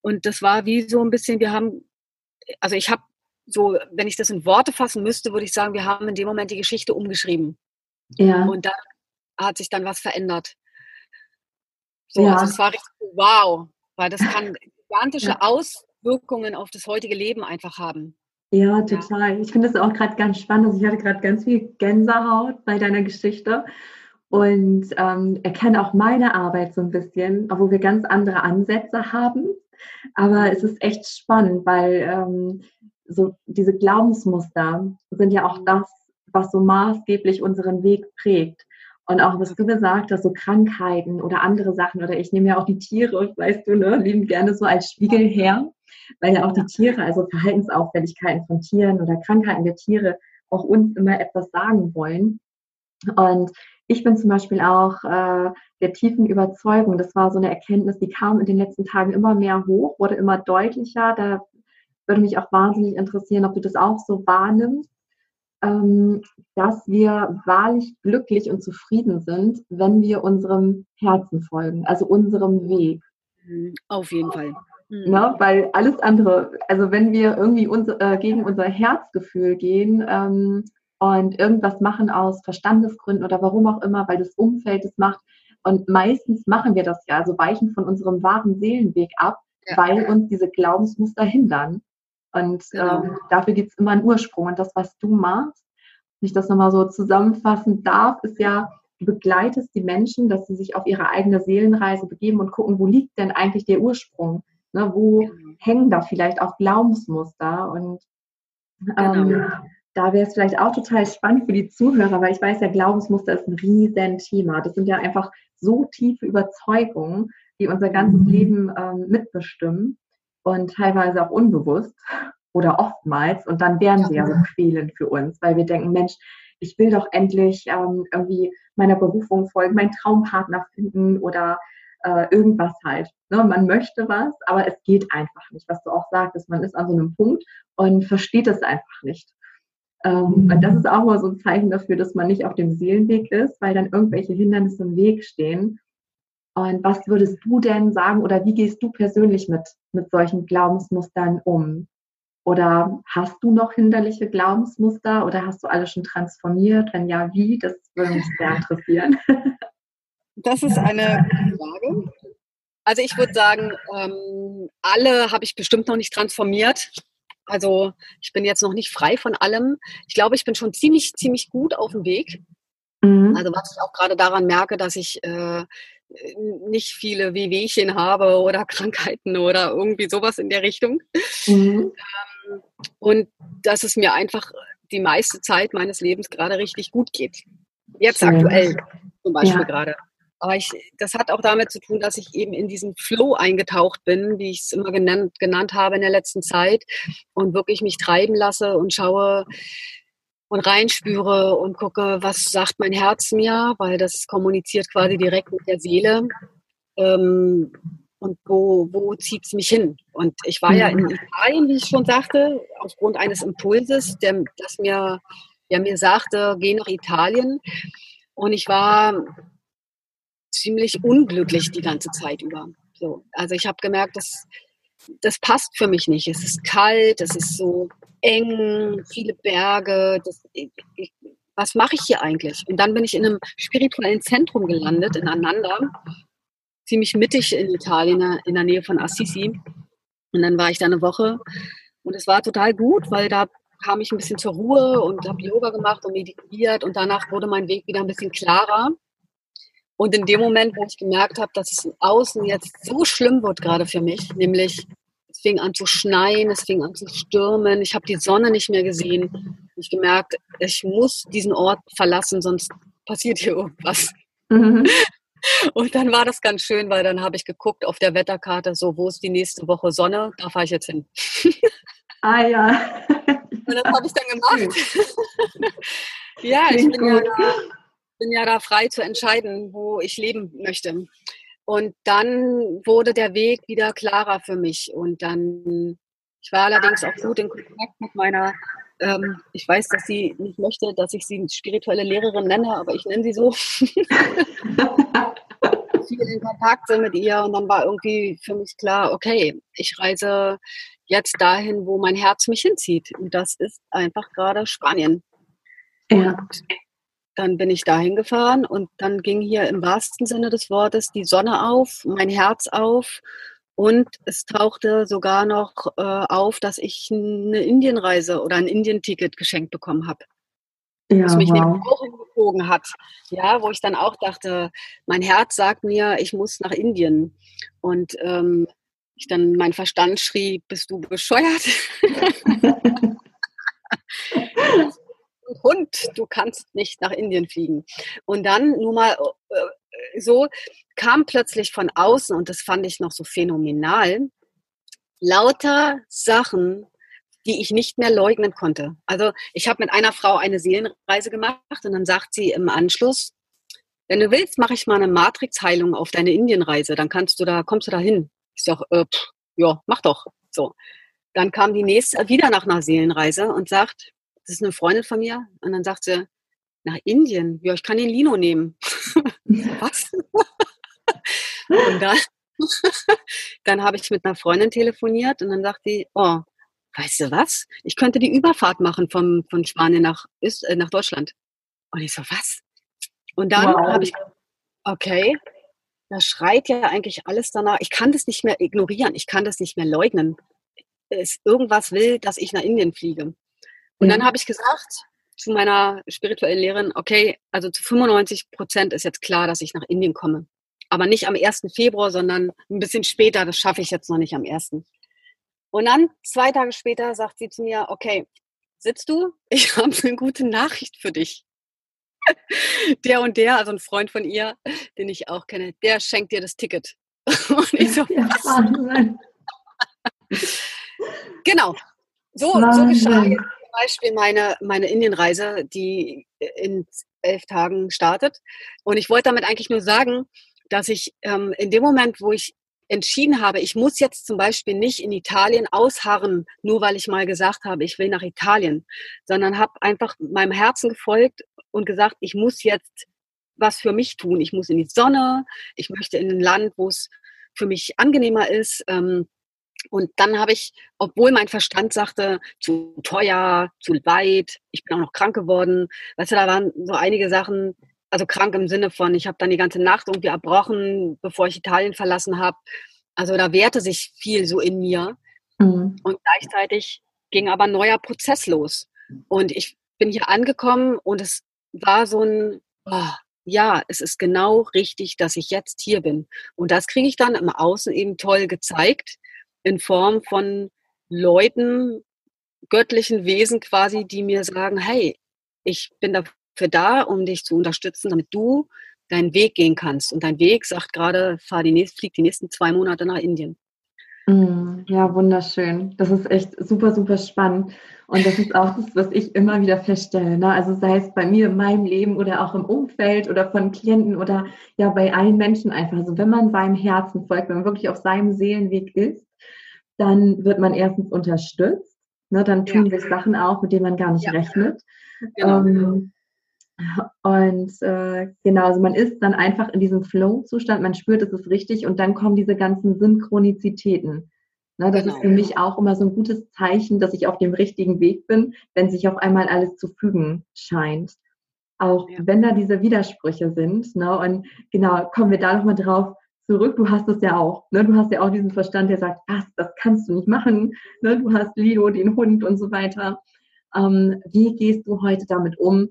Und das war wie so ein bisschen, wir haben also ich habe so, wenn ich das in Worte fassen müsste, würde ich sagen, wir haben in dem Moment die Geschichte umgeschrieben. Ja. Und da hat sich dann was verändert. So, ja. also es war richtig wow, weil das kann gigantische ja. Auswirkungen auf das heutige Leben einfach haben. Ja, total. Ich finde das auch gerade ganz spannend. Also ich hatte gerade ganz viel Gänsehaut bei deiner Geschichte und ähm, erkenne auch meine Arbeit so ein bisschen, obwohl wir ganz andere Ansätze haben. Aber es ist echt spannend, weil ähm, so diese Glaubensmuster sind ja auch das, was so maßgeblich unseren Weg prägt. Und auch was du gesagt hast, so Krankheiten oder andere Sachen, oder ich nehme ja auch die Tiere, weißt du, ne, lieben gerne so als Spiegel her, weil ja auch die Tiere, also Verhaltensauffälligkeiten von Tieren oder Krankheiten der Tiere auch uns immer etwas sagen wollen. Und ich bin zum Beispiel auch äh, der tiefen Überzeugung, das war so eine Erkenntnis, die kam in den letzten Tagen immer mehr hoch, wurde immer deutlicher. Da würde mich auch wahnsinnig interessieren, ob du das auch so wahrnimmst, dass wir wahrlich glücklich und zufrieden sind, wenn wir unserem Herzen folgen, also unserem Weg. Mhm, auf jeden Fall. Mhm. Ne? Weil alles andere, also wenn wir irgendwie uns, äh, gegen unser Herzgefühl gehen, ähm, und irgendwas machen aus Verstandesgründen oder warum auch immer, weil das Umfeld es macht. Und meistens machen wir das ja, also weichen von unserem wahren Seelenweg ab, ja. weil uns diese Glaubensmuster hindern. Und genau. ähm, dafür gibt es immer einen Ursprung. Und das, was du machst, wenn ich das nochmal so zusammenfassen darf, ist ja, du begleitest die Menschen, dass sie sich auf ihre eigene Seelenreise begeben und gucken, wo liegt denn eigentlich der Ursprung? Ne, wo genau. hängen da vielleicht auch Glaubensmuster? Und ähm, genau da wäre es vielleicht auch total spannend für die Zuhörer, weil ich weiß, ja, Glaubensmuster ist ein riesen Thema. Das sind ja einfach so tiefe Überzeugungen, die unser ganzes mhm. Leben ähm, mitbestimmen und teilweise auch unbewusst oder oftmals. Und dann wären sie ja so quälend für uns, weil wir denken, Mensch, ich will doch endlich ähm, irgendwie meiner Berufung folgen, meinen Traumpartner finden oder äh, irgendwas halt. Ne? Man möchte was, aber es geht einfach nicht. Was du auch sagtest, man ist an so einem Punkt und versteht es einfach nicht. Ähm, und das ist auch mal so ein Zeichen dafür, dass man nicht auf dem Seelenweg ist, weil dann irgendwelche Hindernisse im Weg stehen. Und was würdest du denn sagen oder wie gehst du persönlich mit, mit solchen Glaubensmustern um? Oder hast du noch hinderliche Glaubensmuster oder hast du alle schon transformiert? Wenn ja, wie? Das würde mich sehr interessieren. Das ist eine Frage. Also ich würde sagen, ähm, alle habe ich bestimmt noch nicht transformiert. Also ich bin jetzt noch nicht frei von allem. Ich glaube, ich bin schon ziemlich, ziemlich gut auf dem Weg. Mhm. Also was ich auch gerade daran merke, dass ich äh, nicht viele Wehwehchen habe oder Krankheiten oder irgendwie sowas in der Richtung. Mhm. Ähm, und dass es mir einfach die meiste Zeit meines Lebens gerade richtig gut geht. Jetzt Schön. aktuell zum Beispiel ja. gerade. Aber ich, das hat auch damit zu tun, dass ich eben in diesen Flow eingetaucht bin, wie ich es immer genannt, genannt habe in der letzten Zeit und wirklich mich treiben lasse und schaue und reinspüre und gucke, was sagt mein Herz mir, weil das kommuniziert quasi direkt mit der Seele. Ähm, und wo, wo zieht es mich hin? Und ich war ja in mhm. Italien, wie ich schon sagte, aufgrund eines Impulses, der, das mir, der mir sagte, geh nach Italien. Und ich war ziemlich unglücklich die ganze Zeit über. So, also ich habe gemerkt, dass das passt für mich nicht. Es ist kalt, es ist so eng, viele Berge. Das, ich, was mache ich hier eigentlich? Und dann bin ich in einem spirituellen Zentrum gelandet, in Ananda, ziemlich mittig in Italien, in der Nähe von Assisi. Und dann war ich da eine Woche und es war total gut, weil da kam ich ein bisschen zur Ruhe und habe Yoga gemacht und meditiert und danach wurde mein Weg wieder ein bisschen klarer. Und in dem Moment, wo ich gemerkt habe, dass es Außen jetzt so schlimm wird gerade für mich, nämlich fing an zu schneien, es fing an zu stürmen, ich habe die Sonne nicht mehr gesehen. Ich gemerkt, ich muss diesen Ort verlassen, sonst passiert hier irgendwas. Mhm. Und dann war das ganz schön, weil dann habe ich geguckt auf der Wetterkarte, so wo ist die nächste Woche Sonne, da fahre ich jetzt hin. Ah ja. Und das habe ich dann gemacht. ja, ich bin ja da bin ja da frei zu entscheiden, wo ich leben möchte. Und dann wurde der Weg wieder klarer für mich. Und dann, ich war allerdings auch gut in Kontakt mit meiner, ähm, ich weiß, dass sie nicht möchte, dass ich sie spirituelle Lehrerin nenne, aber ich nenne sie so. viel in Kontakt sind mit ihr und dann war irgendwie für mich klar, okay, ich reise jetzt dahin, wo mein Herz mich hinzieht. Und das ist einfach gerade Spanien. Ja. Und dann bin ich dahin gefahren und dann ging hier im wahrsten Sinne des Wortes die Sonne auf, mein Herz auf und es tauchte sogar noch äh, auf, dass ich eine Indienreise oder ein Indien-Ticket geschenkt bekommen habe. Ja, was mich wow. nämlich auch hingezogen hat. Ja, wo ich dann auch dachte, mein Herz sagt mir, ich muss nach Indien. Und ähm, ich dann mein Verstand schrie, bist du bescheuert? Hund, du kannst nicht nach Indien fliegen. Und dann nur mal äh, so kam plötzlich von außen, und das fand ich noch so phänomenal, lauter Sachen, die ich nicht mehr leugnen konnte. Also ich habe mit einer Frau eine Seelenreise gemacht und dann sagt sie im Anschluss, wenn du willst, mache ich mal eine Matrix-Heilung auf deine Indienreise, dann kannst du da, kommst du da hin. Ich sage, äh, ja, mach doch. So. Dann kam die nächste wieder nach einer Seelenreise und sagt, das ist eine Freundin von mir. Und dann sagt sie, nach Indien. Ja, ich kann den Lino nehmen. Was? und dann, dann habe ich mit einer Freundin telefoniert und dann sagt die, oh, weißt du was? Ich könnte die Überfahrt machen vom, von Spanien nach, äh, nach Deutschland. Und ich so, was? Und dann wow. habe ich, okay, da schreit ja eigentlich alles danach. Ich kann das nicht mehr ignorieren. Ich kann das nicht mehr leugnen. Es, irgendwas will, dass ich nach Indien fliege. Und dann habe ich gesagt zu meiner spirituellen Lehrerin, okay, also zu 95 Prozent ist jetzt klar, dass ich nach Indien komme. Aber nicht am 1. Februar, sondern ein bisschen später. Das schaffe ich jetzt noch nicht am 1. Und dann, zwei Tage später, sagt sie zu mir, okay, sitzt du? Ich habe eine gute Nachricht für dich. Der und der, also ein Freund von ihr, den ich auch kenne, der schenkt dir das Ticket. Und ich so, was? genau. So, so geschah Beispiel meine, meine Indienreise, die in elf Tagen startet. Und ich wollte damit eigentlich nur sagen, dass ich ähm, in dem Moment, wo ich entschieden habe, ich muss jetzt zum Beispiel nicht in Italien ausharren, nur weil ich mal gesagt habe, ich will nach Italien, sondern habe einfach meinem Herzen gefolgt und gesagt, ich muss jetzt was für mich tun. Ich muss in die Sonne, ich möchte in ein Land, wo es für mich angenehmer ist. Ähm, und dann habe ich, obwohl mein Verstand sagte, zu teuer, zu weit, ich bin auch noch krank geworden, weißt du, da waren so einige Sachen, also krank im Sinne von, ich habe dann die ganze Nacht irgendwie erbrochen, bevor ich Italien verlassen habe. Also da wehrte sich viel so in mir. Mhm. Und gleichzeitig ging aber ein neuer Prozess los. Und ich bin hier angekommen und es war so ein, oh, ja, es ist genau richtig, dass ich jetzt hier bin. Und das kriege ich dann im Außen eben toll gezeigt in Form von Leuten, göttlichen Wesen quasi, die mir sagen, hey, ich bin dafür da, um dich zu unterstützen, damit du deinen Weg gehen kannst. Und dein Weg sagt gerade, fahr die nächsten, flieg die nächsten zwei Monate nach Indien. Mm, ja, wunderschön. Das ist echt super, super spannend. Und das ist auch das, was ich immer wieder feststelle. Ne? Also sei es bei mir in meinem Leben oder auch im Umfeld oder von Klienten oder ja bei allen Menschen einfach. Also wenn man seinem Herzen folgt, wenn man wirklich auf seinem Seelenweg ist, dann wird man erstens unterstützt. Ne? Dann tun ja. sich Sachen auch, mit denen man gar nicht ja. rechnet. Genau. Ähm, und äh, genau, also man ist dann einfach in diesem Flow-Zustand, man spürt, es ist richtig und dann kommen diese ganzen Synchronizitäten. Ne, das genau. ist für mich auch immer so ein gutes Zeichen, dass ich auf dem richtigen Weg bin, wenn sich auf einmal alles zu fügen scheint. Auch ja. wenn da diese Widersprüche sind. Ne, und genau, kommen wir da nochmal drauf zurück. Du hast es ja auch. Ne, du hast ja auch diesen Verstand, der sagt, was, das kannst du nicht machen. Ne, du hast Leo, den Hund und so weiter. Ähm, wie gehst du heute damit um,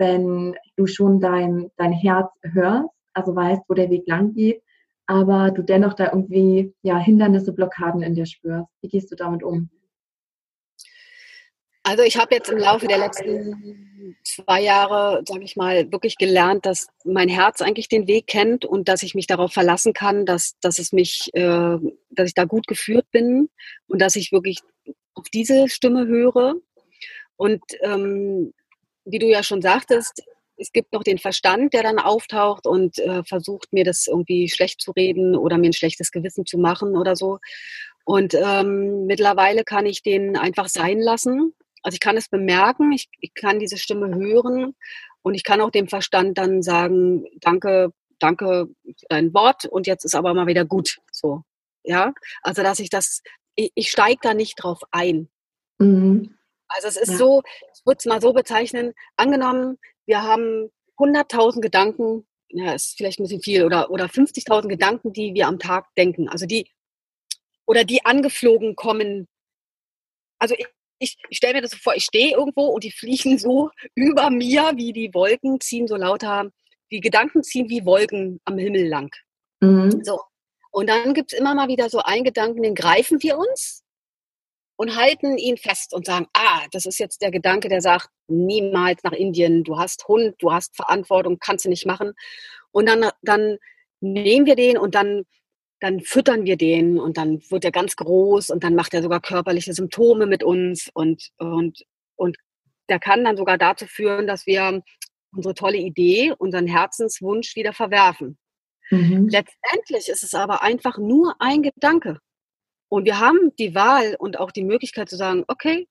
wenn du schon dein, dein Herz hörst, also weißt, wo der Weg lang geht, aber du dennoch da irgendwie ja, Hindernisse, Blockaden in dir spürst. Wie gehst du damit um? Also ich habe jetzt im Laufe der letzten zwei Jahre, sage ich mal, wirklich gelernt, dass mein Herz eigentlich den Weg kennt und dass ich mich darauf verlassen kann, dass, dass es mich, äh, dass ich da gut geführt bin und dass ich wirklich auf diese Stimme höre. Und ähm, wie du ja schon sagtest, es gibt noch den Verstand, der dann auftaucht und äh, versucht, mir das irgendwie schlecht zu reden oder mir ein schlechtes Gewissen zu machen oder so. Und ähm, mittlerweile kann ich den einfach sein lassen. Also ich kann es bemerken, ich, ich kann diese Stimme hören und ich kann auch dem Verstand dann sagen, danke, danke für dein Wort und jetzt ist aber mal wieder gut. So, ja. Also dass ich das, ich, ich steige da nicht drauf ein. Mhm. Also es ist ja. so, ich würde es mal so bezeichnen, angenommen, wir haben 100.000 Gedanken, ja, ist vielleicht ein bisschen viel, oder, oder 50.000 Gedanken, die wir am Tag denken. Also die, oder die angeflogen kommen. Also ich, ich, ich stelle mir das so vor, ich stehe irgendwo und die fliegen so über mir, wie die Wolken ziehen so lauter, die Gedanken ziehen wie Wolken am Himmel lang. Mhm. So. Und dann gibt es immer mal wieder so einen Gedanken, den greifen wir uns und halten ihn fest und sagen, ah, das ist jetzt der Gedanke, der sagt, niemals nach Indien, du hast Hund, du hast Verantwortung, kannst du nicht machen. Und dann, dann nehmen wir den und dann, dann füttern wir den und dann wird er ganz groß und dann macht er sogar körperliche Symptome mit uns und, und, und der kann dann sogar dazu führen, dass wir unsere tolle Idee, unseren Herzenswunsch wieder verwerfen. Mhm. Letztendlich ist es aber einfach nur ein Gedanke. Und wir haben die Wahl und auch die Möglichkeit zu sagen, okay,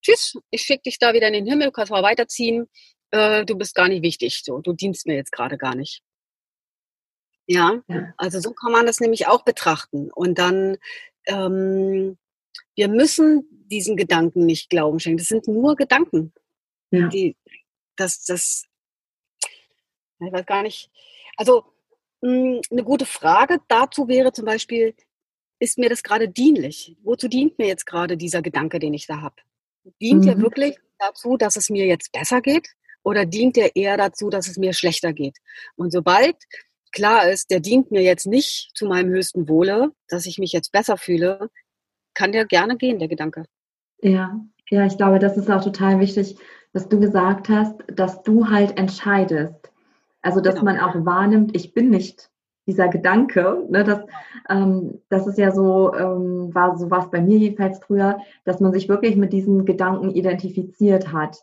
tschüss, ich schicke dich da wieder in den Himmel, du kannst mal weiterziehen, äh, du bist gar nicht wichtig, so, du dienst mir jetzt gerade gar nicht. Ja? ja, also so kann man das nämlich auch betrachten. Und dann, ähm, wir müssen diesen Gedanken nicht Glauben schenken. Das sind nur Gedanken. Ja. Die, das, das, ich weiß gar nicht. Also, mh, hm, eine gute Frage dazu wäre zum Beispiel, ist mir das gerade dienlich? Wozu dient mir jetzt gerade dieser Gedanke, den ich da habe? Dient mhm. er wirklich dazu, dass es mir jetzt besser geht? Oder dient er eher dazu, dass es mir schlechter geht? Und sobald klar ist, der dient mir jetzt nicht zu meinem höchsten Wohle, dass ich mich jetzt besser fühle, kann der gerne gehen, der Gedanke. Ja, ja, ich glaube, das ist auch total wichtig, dass du gesagt hast, dass du halt entscheidest. Also, dass genau. man auch wahrnimmt, ich bin nicht dieser Gedanke, ne, dass ähm, das ist ja so, ähm, war so was bei mir jedenfalls früher, dass man sich wirklich mit diesen Gedanken identifiziert hat.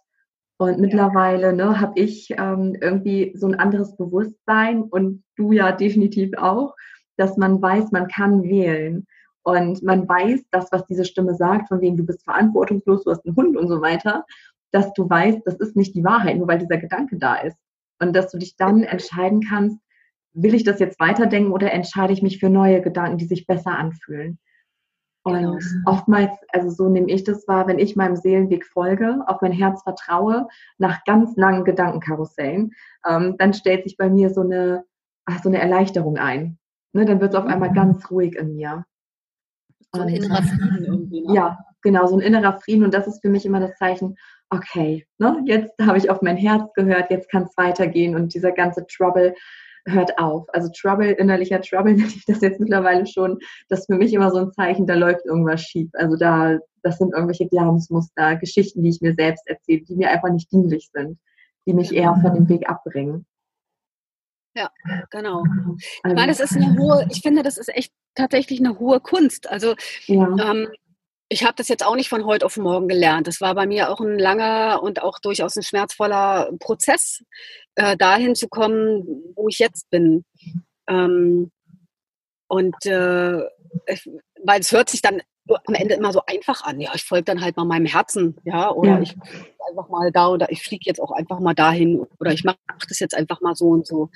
Und mittlerweile ne, habe ich ähm, irgendwie so ein anderes Bewusstsein und du ja definitiv auch, dass man weiß, man kann wählen. Und man weiß, das, was diese Stimme sagt, von wegen du bist verantwortungslos, du hast einen Hund und so weiter, dass du weißt, das ist nicht die Wahrheit, nur weil dieser Gedanke da ist. Und dass du dich dann entscheiden kannst, will ich das jetzt weiterdenken oder entscheide ich mich für neue Gedanken, die sich besser anfühlen? Und genau. oftmals, also so nehme ich das wahr, wenn ich meinem Seelenweg folge, auf mein Herz vertraue, nach ganz langen Gedankenkarussellen, ähm, dann stellt sich bei mir so eine, ach, so eine Erleichterung ein. Ne, dann wird es auf einmal mhm. ganz ruhig in mir. So ein innerer Frieden irgendwie. Ne? Ja, genau, so ein innerer Frieden. Und das ist für mich immer das Zeichen, okay, ne, jetzt habe ich auf mein Herz gehört, jetzt kann es weitergehen und dieser ganze Trouble hört auf. Also Trouble, innerlicher Trouble nenne ich das jetzt mittlerweile schon. Das ist für mich immer so ein Zeichen, da läuft irgendwas schief. Also da, das sind irgendwelche Glaubensmuster, Geschichten, die ich mir selbst erzähle, die mir einfach nicht dienlich sind, die mich eher von dem Weg abbringen. Ja, genau. Ich meine, also das ist eine hohe, ich finde, das ist echt tatsächlich eine hohe Kunst. Also ja. ähm, ich habe das jetzt auch nicht von heute auf morgen gelernt. Das war bei mir auch ein langer und auch durchaus ein schmerzvoller Prozess, äh, dahin zu kommen, wo ich jetzt bin. Ähm, und äh, ich, weil es hört sich dann am Ende immer so einfach an. Ja, ich folge dann halt mal meinem Herzen, ja, oder ja. ich einfach mal da oder ich fliege jetzt auch einfach mal dahin oder ich mache das jetzt einfach mal so und so.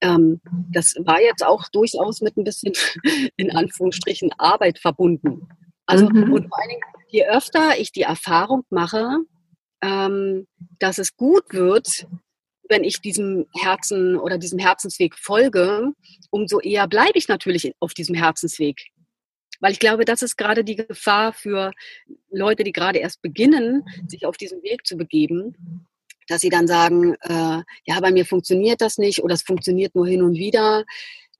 Ähm, das war jetzt auch durchaus mit ein bisschen in Anführungsstrichen Arbeit verbunden. Also mhm. und vor allen Dingen, je öfter ich die Erfahrung mache, ähm, dass es gut wird, wenn ich diesem Herzen oder diesem Herzensweg folge, umso eher bleibe ich natürlich auf diesem Herzensweg. Weil ich glaube, das ist gerade die Gefahr für Leute, die gerade erst beginnen, sich auf diesen Weg zu begeben, dass sie dann sagen, äh, ja, bei mir funktioniert das nicht oder es funktioniert nur hin und wieder.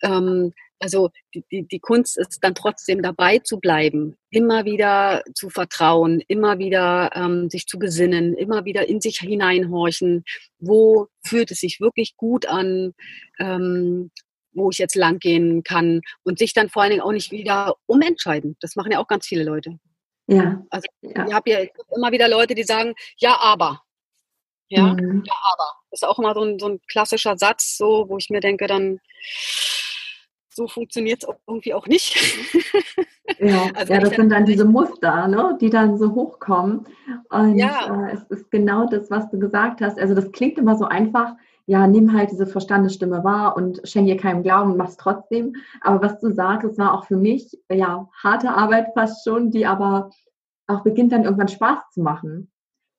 Ähm, also die, die, die Kunst ist dann trotzdem dabei zu bleiben, immer wieder zu vertrauen, immer wieder ähm, sich zu besinnen, immer wieder in sich hineinhorchen, wo fühlt es sich wirklich gut an, ähm, wo ich jetzt lang gehen kann und sich dann vor allen Dingen auch nicht wieder umentscheiden. Das machen ja auch ganz viele Leute. Ja. Also ja. ich habe ja immer wieder Leute, die sagen, ja, aber. Ja, mhm. ja, aber. Das ist auch immer so ein, so ein klassischer Satz, so, wo ich mir denke, dann so funktioniert es irgendwie auch nicht. ja, also ja das sind dann diese Muster, ne, die dann so hochkommen. Und ja. äh, es ist genau das, was du gesagt hast. Also das klingt immer so einfach, ja, nimm halt diese Verstandesstimme wahr und schenke ihr keinem Glauben und mach's trotzdem. Aber was du sagst, es war auch für mich, ja, harte Arbeit fast schon, die aber auch beginnt dann irgendwann Spaß zu machen.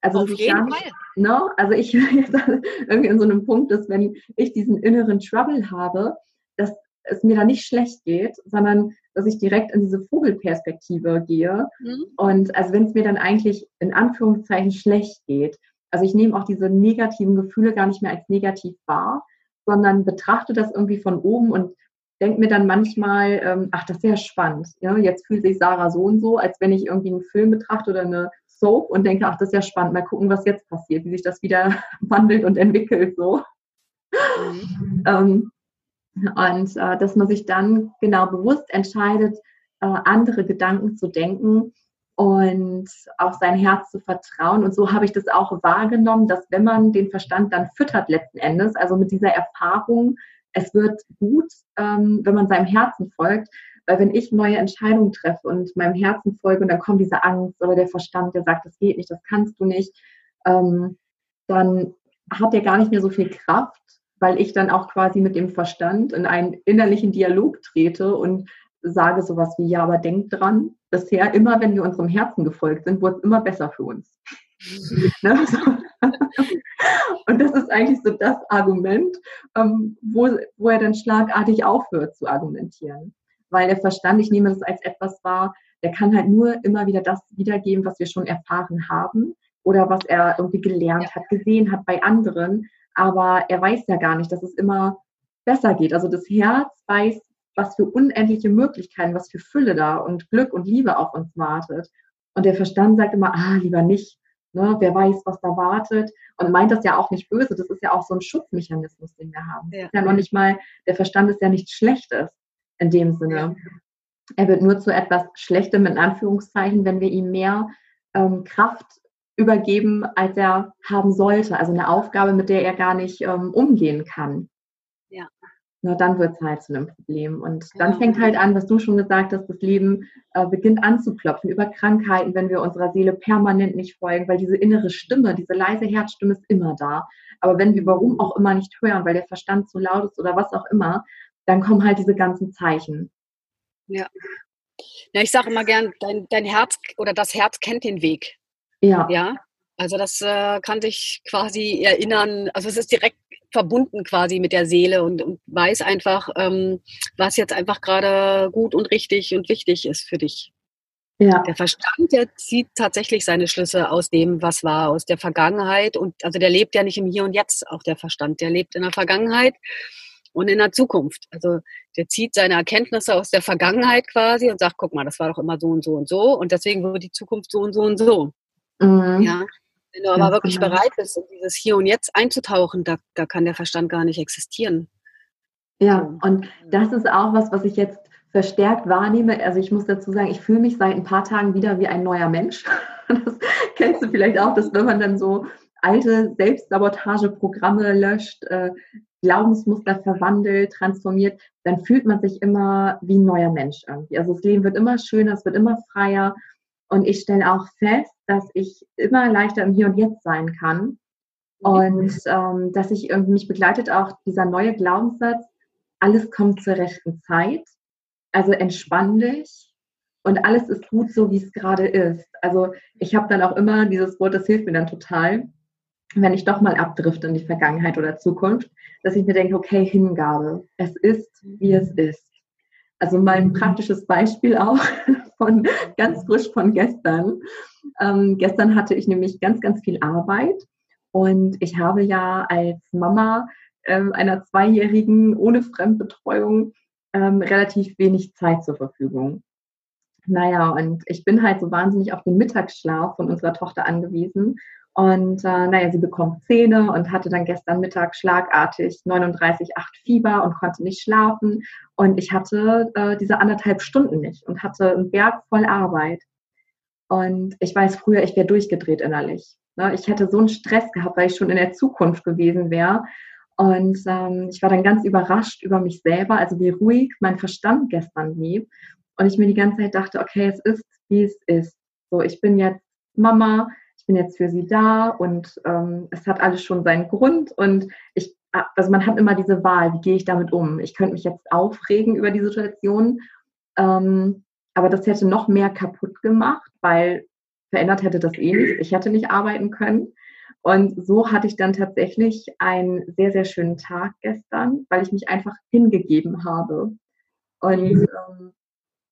Also Auf jeden nicht, Fall. Ne? Also ich jetzt irgendwie in so einem Punkt, dass wenn ich diesen inneren Trouble habe, dass es mir da nicht schlecht geht, sondern dass ich direkt in diese Vogelperspektive gehe. Mhm. Und also wenn es mir dann eigentlich in Anführungszeichen schlecht geht, also ich nehme auch diese negativen Gefühle gar nicht mehr als negativ wahr, sondern betrachte das irgendwie von oben und denke mir dann manchmal, ähm, ach, das ist ja spannend. Ja? Jetzt fühlt sich Sarah so und so, als wenn ich irgendwie einen Film betrachte oder eine Soap und denke, ach, das ist ja spannend, mal gucken, was jetzt passiert, wie sich das wieder wandelt und entwickelt so. Mhm. ähm, und äh, dass man sich dann genau bewusst entscheidet, äh, andere Gedanken zu denken und auf sein Herz zu vertrauen. Und so habe ich das auch wahrgenommen, dass wenn man den Verstand dann füttert letzten Endes, also mit dieser Erfahrung, es wird gut, ähm, wenn man seinem Herzen folgt, weil wenn ich neue Entscheidungen treffe und meinem Herzen folge und dann kommt diese Angst oder der Verstand, der sagt, das geht nicht, das kannst du nicht, ähm, dann hat der gar nicht mehr so viel Kraft, weil ich dann auch quasi mit dem Verstand in einen innerlichen Dialog trete und sage sowas wie, ja, aber denk dran, bisher immer, wenn wir unserem Herzen gefolgt sind, wurde es immer besser für uns. Ne, und das ist eigentlich so das Argument, ähm, wo, wo er dann schlagartig aufhört zu argumentieren. Weil der Verstand, ich nehme das als etwas wahr, der kann halt nur immer wieder das wiedergeben, was wir schon erfahren haben oder was er irgendwie gelernt hat, gesehen hat bei anderen aber er weiß ja gar nicht, dass es immer besser geht. Also das Herz weiß, was für unendliche Möglichkeiten, was für Fülle da und Glück und Liebe auf uns wartet. Und der Verstand sagt immer, ah, lieber nicht. Ne? Wer weiß, was da wartet. Und meint das ja auch nicht böse. Das ist ja auch so ein Schutzmechanismus, den wir haben. Ja. ja noch nicht mal, der Verstand ist ja nichts Schlechtes in dem Sinne. Er wird nur zu etwas Schlechtem in Anführungszeichen, wenn wir ihm mehr ähm, Kraft übergeben, als er haben sollte. Also eine Aufgabe, mit der er gar nicht ähm, umgehen kann. Ja. Na, dann wird es halt zu einem Problem. Und dann genau. fängt halt an, was du schon gesagt hast, das Leben äh, beginnt anzuklopfen über Krankheiten, wenn wir unserer Seele permanent nicht folgen, weil diese innere Stimme, diese leise Herzstimme ist immer da. Aber wenn wir warum auch immer nicht hören, weil der Verstand zu laut ist oder was auch immer, dann kommen halt diese ganzen Zeichen. Ja. Ja, ich sage immer gern, dein, dein Herz oder das Herz kennt den Weg. Ja. Ja. Also das äh, kann sich quasi erinnern, also es ist direkt verbunden quasi mit der Seele und, und weiß einfach, ähm, was jetzt einfach gerade gut und richtig und wichtig ist für dich. Ja. Der Verstand, der zieht tatsächlich seine Schlüsse aus dem, was war, aus der Vergangenheit. Und also der lebt ja nicht im Hier und Jetzt, auch der Verstand. Der lebt in der Vergangenheit und in der Zukunft. Also der zieht seine Erkenntnisse aus der Vergangenheit quasi und sagt, guck mal, das war doch immer so und so und so und deswegen wird die Zukunft so und so und so. Mhm. Ja. Wenn du aber ja, wirklich genau. bereit bist, in dieses Hier und Jetzt einzutauchen, da, da kann der Verstand gar nicht existieren. Ja, und das ist auch was, was ich jetzt verstärkt wahrnehme. Also ich muss dazu sagen, ich fühle mich seit ein paar Tagen wieder wie ein neuer Mensch. Das kennst du vielleicht auch, dass wenn man dann so alte Selbstsabotageprogramme löscht, äh, Glaubensmuster verwandelt, transformiert, dann fühlt man sich immer wie ein neuer Mensch irgendwie. Also das Leben wird immer schöner, es wird immer freier. Und ich stelle auch fest, dass ich immer leichter im Hier und Jetzt sein kann. Und ähm, dass ich irgendwie mich begleitet auch dieser neue Glaubenssatz, alles kommt zur rechten Zeit. Also entspann dich und alles ist gut so, wie es gerade ist. Also ich habe dann auch immer dieses Wort, das hilft mir dann total, wenn ich doch mal abdrifte in die Vergangenheit oder Zukunft, dass ich mir denke, okay, Hingabe, es ist, wie es ist. Also mein praktisches Beispiel auch von ganz frisch von gestern. Ähm, gestern hatte ich nämlich ganz, ganz viel Arbeit und ich habe ja als Mama ähm, einer Zweijährigen ohne Fremdbetreuung ähm, relativ wenig Zeit zur Verfügung. Naja, und ich bin halt so wahnsinnig auf den Mittagsschlaf von unserer Tochter angewiesen. Und äh, naja, sie bekommt Zähne und hatte dann gestern Mittag schlagartig 39,8 Fieber und konnte nicht schlafen. Und ich hatte äh, diese anderthalb Stunden nicht und hatte einen Berg voll Arbeit. Und ich weiß früher, ich wäre durchgedreht innerlich. Ne? Ich hätte so einen Stress gehabt, weil ich schon in der Zukunft gewesen wäre. Und ähm, ich war dann ganz überrascht über mich selber, also wie ruhig mein Verstand gestern blieb. Und ich mir die ganze Zeit dachte, okay, es ist, wie es ist. So, ich bin jetzt Mama, bin jetzt für sie da und ähm, es hat alles schon seinen Grund. Und ich, also man hat immer diese Wahl, wie gehe ich damit um? Ich könnte mich jetzt aufregen über die Situation, ähm, aber das hätte noch mehr kaputt gemacht, weil verändert hätte das eh nicht. Ich hätte nicht arbeiten können. Und so hatte ich dann tatsächlich einen sehr, sehr schönen Tag gestern, weil ich mich einfach hingegeben habe. Und ähm,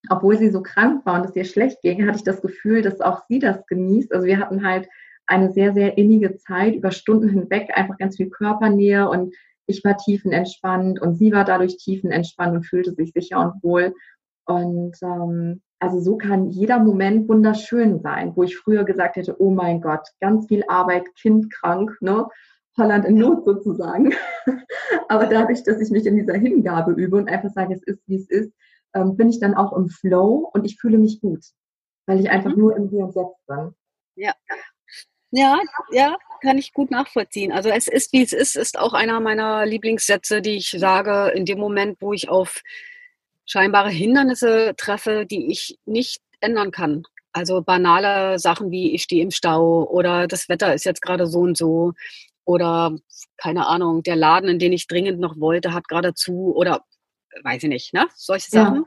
obwohl sie so krank war und es ihr schlecht ging, hatte ich das Gefühl, dass auch sie das genießt. Also wir hatten halt eine sehr, sehr innige Zeit über Stunden hinweg, einfach ganz viel Körpernähe und ich war tiefenentspannt und sie war dadurch tiefenentspannt und fühlte sich sicher und wohl. Und ähm, also so kann jeder Moment wunderschön sein, wo ich früher gesagt hätte, oh mein Gott, ganz viel Arbeit, Kind krank, ne? Holland in Not sozusagen. Aber dadurch, dass ich mich in dieser Hingabe übe und einfach sage, es ist, wie es ist, ähm, bin ich dann auch im Flow und ich fühle mich gut, weil ich einfach mhm. nur im Hier und Jetzt bin. Ja. Ja, ja, kann ich gut nachvollziehen. Also es ist, wie es ist, ist auch einer meiner Lieblingssätze, die ich sage in dem Moment, wo ich auf scheinbare Hindernisse treffe, die ich nicht ändern kann. Also banale Sachen wie ich stehe im Stau oder das Wetter ist jetzt gerade so und so oder keine Ahnung, der Laden, in den ich dringend noch wollte, hat gerade zu oder weiß ich nicht, ne? Solche Sachen.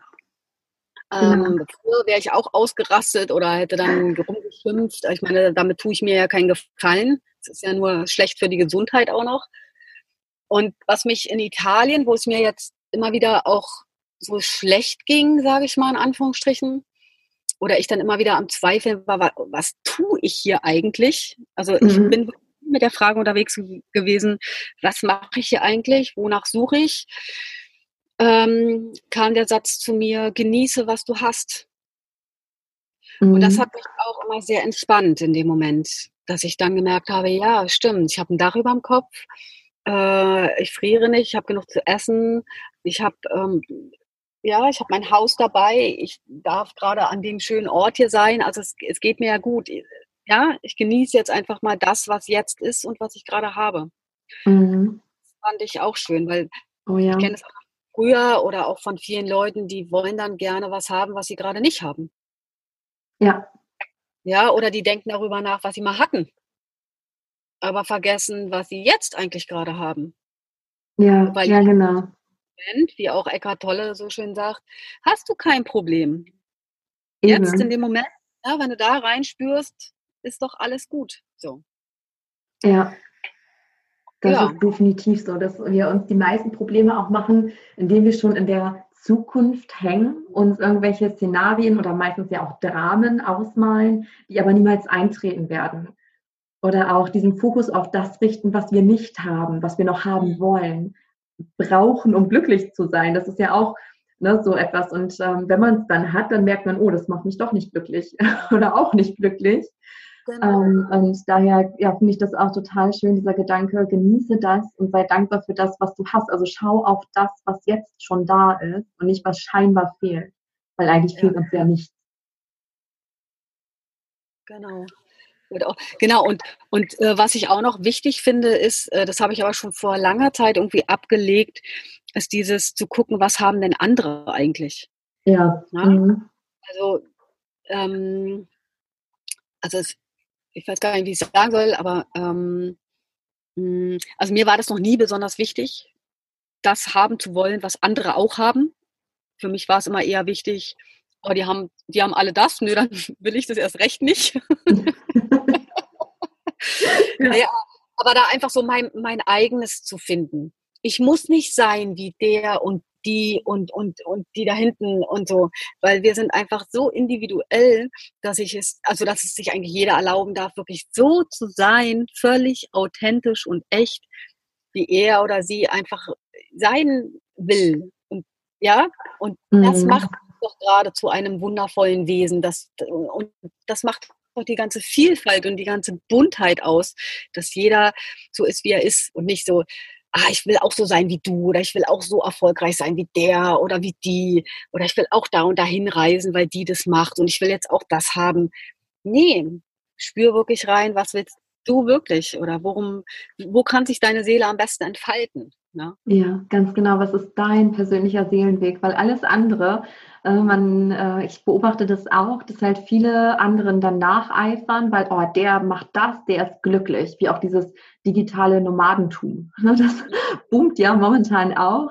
Ja. Ähm, ja. Früher wäre ich auch ausgerastet oder hätte dann rumgeschimpft. Ich meine, damit tue ich mir ja keinen Gefallen. Es ist ja nur schlecht für die Gesundheit auch noch. Und was mich in Italien, wo es mir jetzt immer wieder auch so schlecht ging, sage ich mal in Anführungsstrichen, oder ich dann immer wieder am Zweifeln war, was tue ich hier eigentlich? Also ich mhm. bin mit der Frage unterwegs gewesen, was mache ich hier eigentlich? Wonach suche ich? Ähm, kam der Satz zu mir, genieße, was du hast. Mhm. Und das mhm. hat mich auch immer sehr entspannt in dem Moment, dass ich dann gemerkt habe, ja, stimmt, ich habe ein Dach über dem Kopf, äh, ich friere nicht, ich habe genug zu essen, ich habe ähm, ja, ich habe mein Haus dabei. Ich darf gerade an dem schönen Ort hier sein. Also es, es geht mir ja gut. Ja, ich genieße jetzt einfach mal das, was jetzt ist und was ich gerade habe. Mhm. Das fand ich auch schön, weil oh, ja. ich kenne es auch früher oder auch von vielen Leuten, die wollen dann gerne was haben, was sie gerade nicht haben. Ja. Ja, oder die denken darüber nach, was sie mal hatten, aber vergessen, was sie jetzt eigentlich gerade haben. Ja, weil ja, genau. Moment, wie auch Eckhart Tolle so schön sagt, hast du kein Problem. Eben. Jetzt in dem Moment, ja, wenn du da reinspürst, ist doch alles gut. So. Ja. Das ja. ist definitiv so, dass wir uns die meisten Probleme auch machen, indem wir schon in der Zukunft hängen, uns irgendwelche Szenarien oder meistens ja auch Dramen ausmalen, die aber niemals eintreten werden. Oder auch diesen Fokus auf das richten, was wir nicht haben, was wir noch haben wollen, brauchen, um glücklich zu sein. Das ist ja auch ne, so etwas. Und ähm, wenn man es dann hat, dann merkt man, oh, das macht mich doch nicht glücklich oder auch nicht glücklich. Genau. Ähm, und daher ja, finde ich das auch total schön, dieser Gedanke, genieße das und sei dankbar für das, was du hast. Also schau auf das, was jetzt schon da ist und nicht, was scheinbar fehlt. Weil eigentlich ja. fehlt uns ja nichts. Genau. Genau, und, und äh, was ich auch noch wichtig finde, ist, äh, das habe ich aber schon vor langer Zeit irgendwie abgelegt, ist dieses zu gucken, was haben denn andere eigentlich? Ja. Mhm. Also, ähm, also es, ich weiß gar nicht, wie ich es sagen soll, aber ähm, hm, also mir war das noch nie besonders wichtig, das haben zu wollen, was andere auch haben. Für mich war es immer eher wichtig, oh, die haben, die haben alle das, nö, dann will ich das erst recht nicht. ja. ja. aber da einfach so mein, mein eigenes zu finden. Ich muss nicht sein wie der und die und, und, und die da hinten und so, weil wir sind einfach so individuell, dass ich es, also dass es sich eigentlich jeder erlauben darf, wirklich so zu sein, völlig authentisch und echt, wie er oder sie einfach sein will. Und ja, und mhm. das macht doch gerade zu einem wundervollen Wesen. Das, und das macht auch die ganze Vielfalt und die ganze Buntheit aus, dass jeder so ist, wie er ist und nicht so, ah, ich will auch so sein wie du oder ich will auch so erfolgreich sein wie der oder wie die oder ich will auch da und dahin reisen, weil die das macht und ich will jetzt auch das haben. Nee, spür wirklich rein, was willst du wirklich oder worum, wo kann sich deine Seele am besten entfalten? Ne? Ja, ganz genau. Was ist dein persönlicher Seelenweg? Weil alles andere, äh, man, äh, ich beobachte das auch, dass halt viele anderen dann nacheifern, weil, oh, der macht das, der ist glücklich, wie auch dieses digitale Nomadentum. Ne? Das boomt ja momentan auch.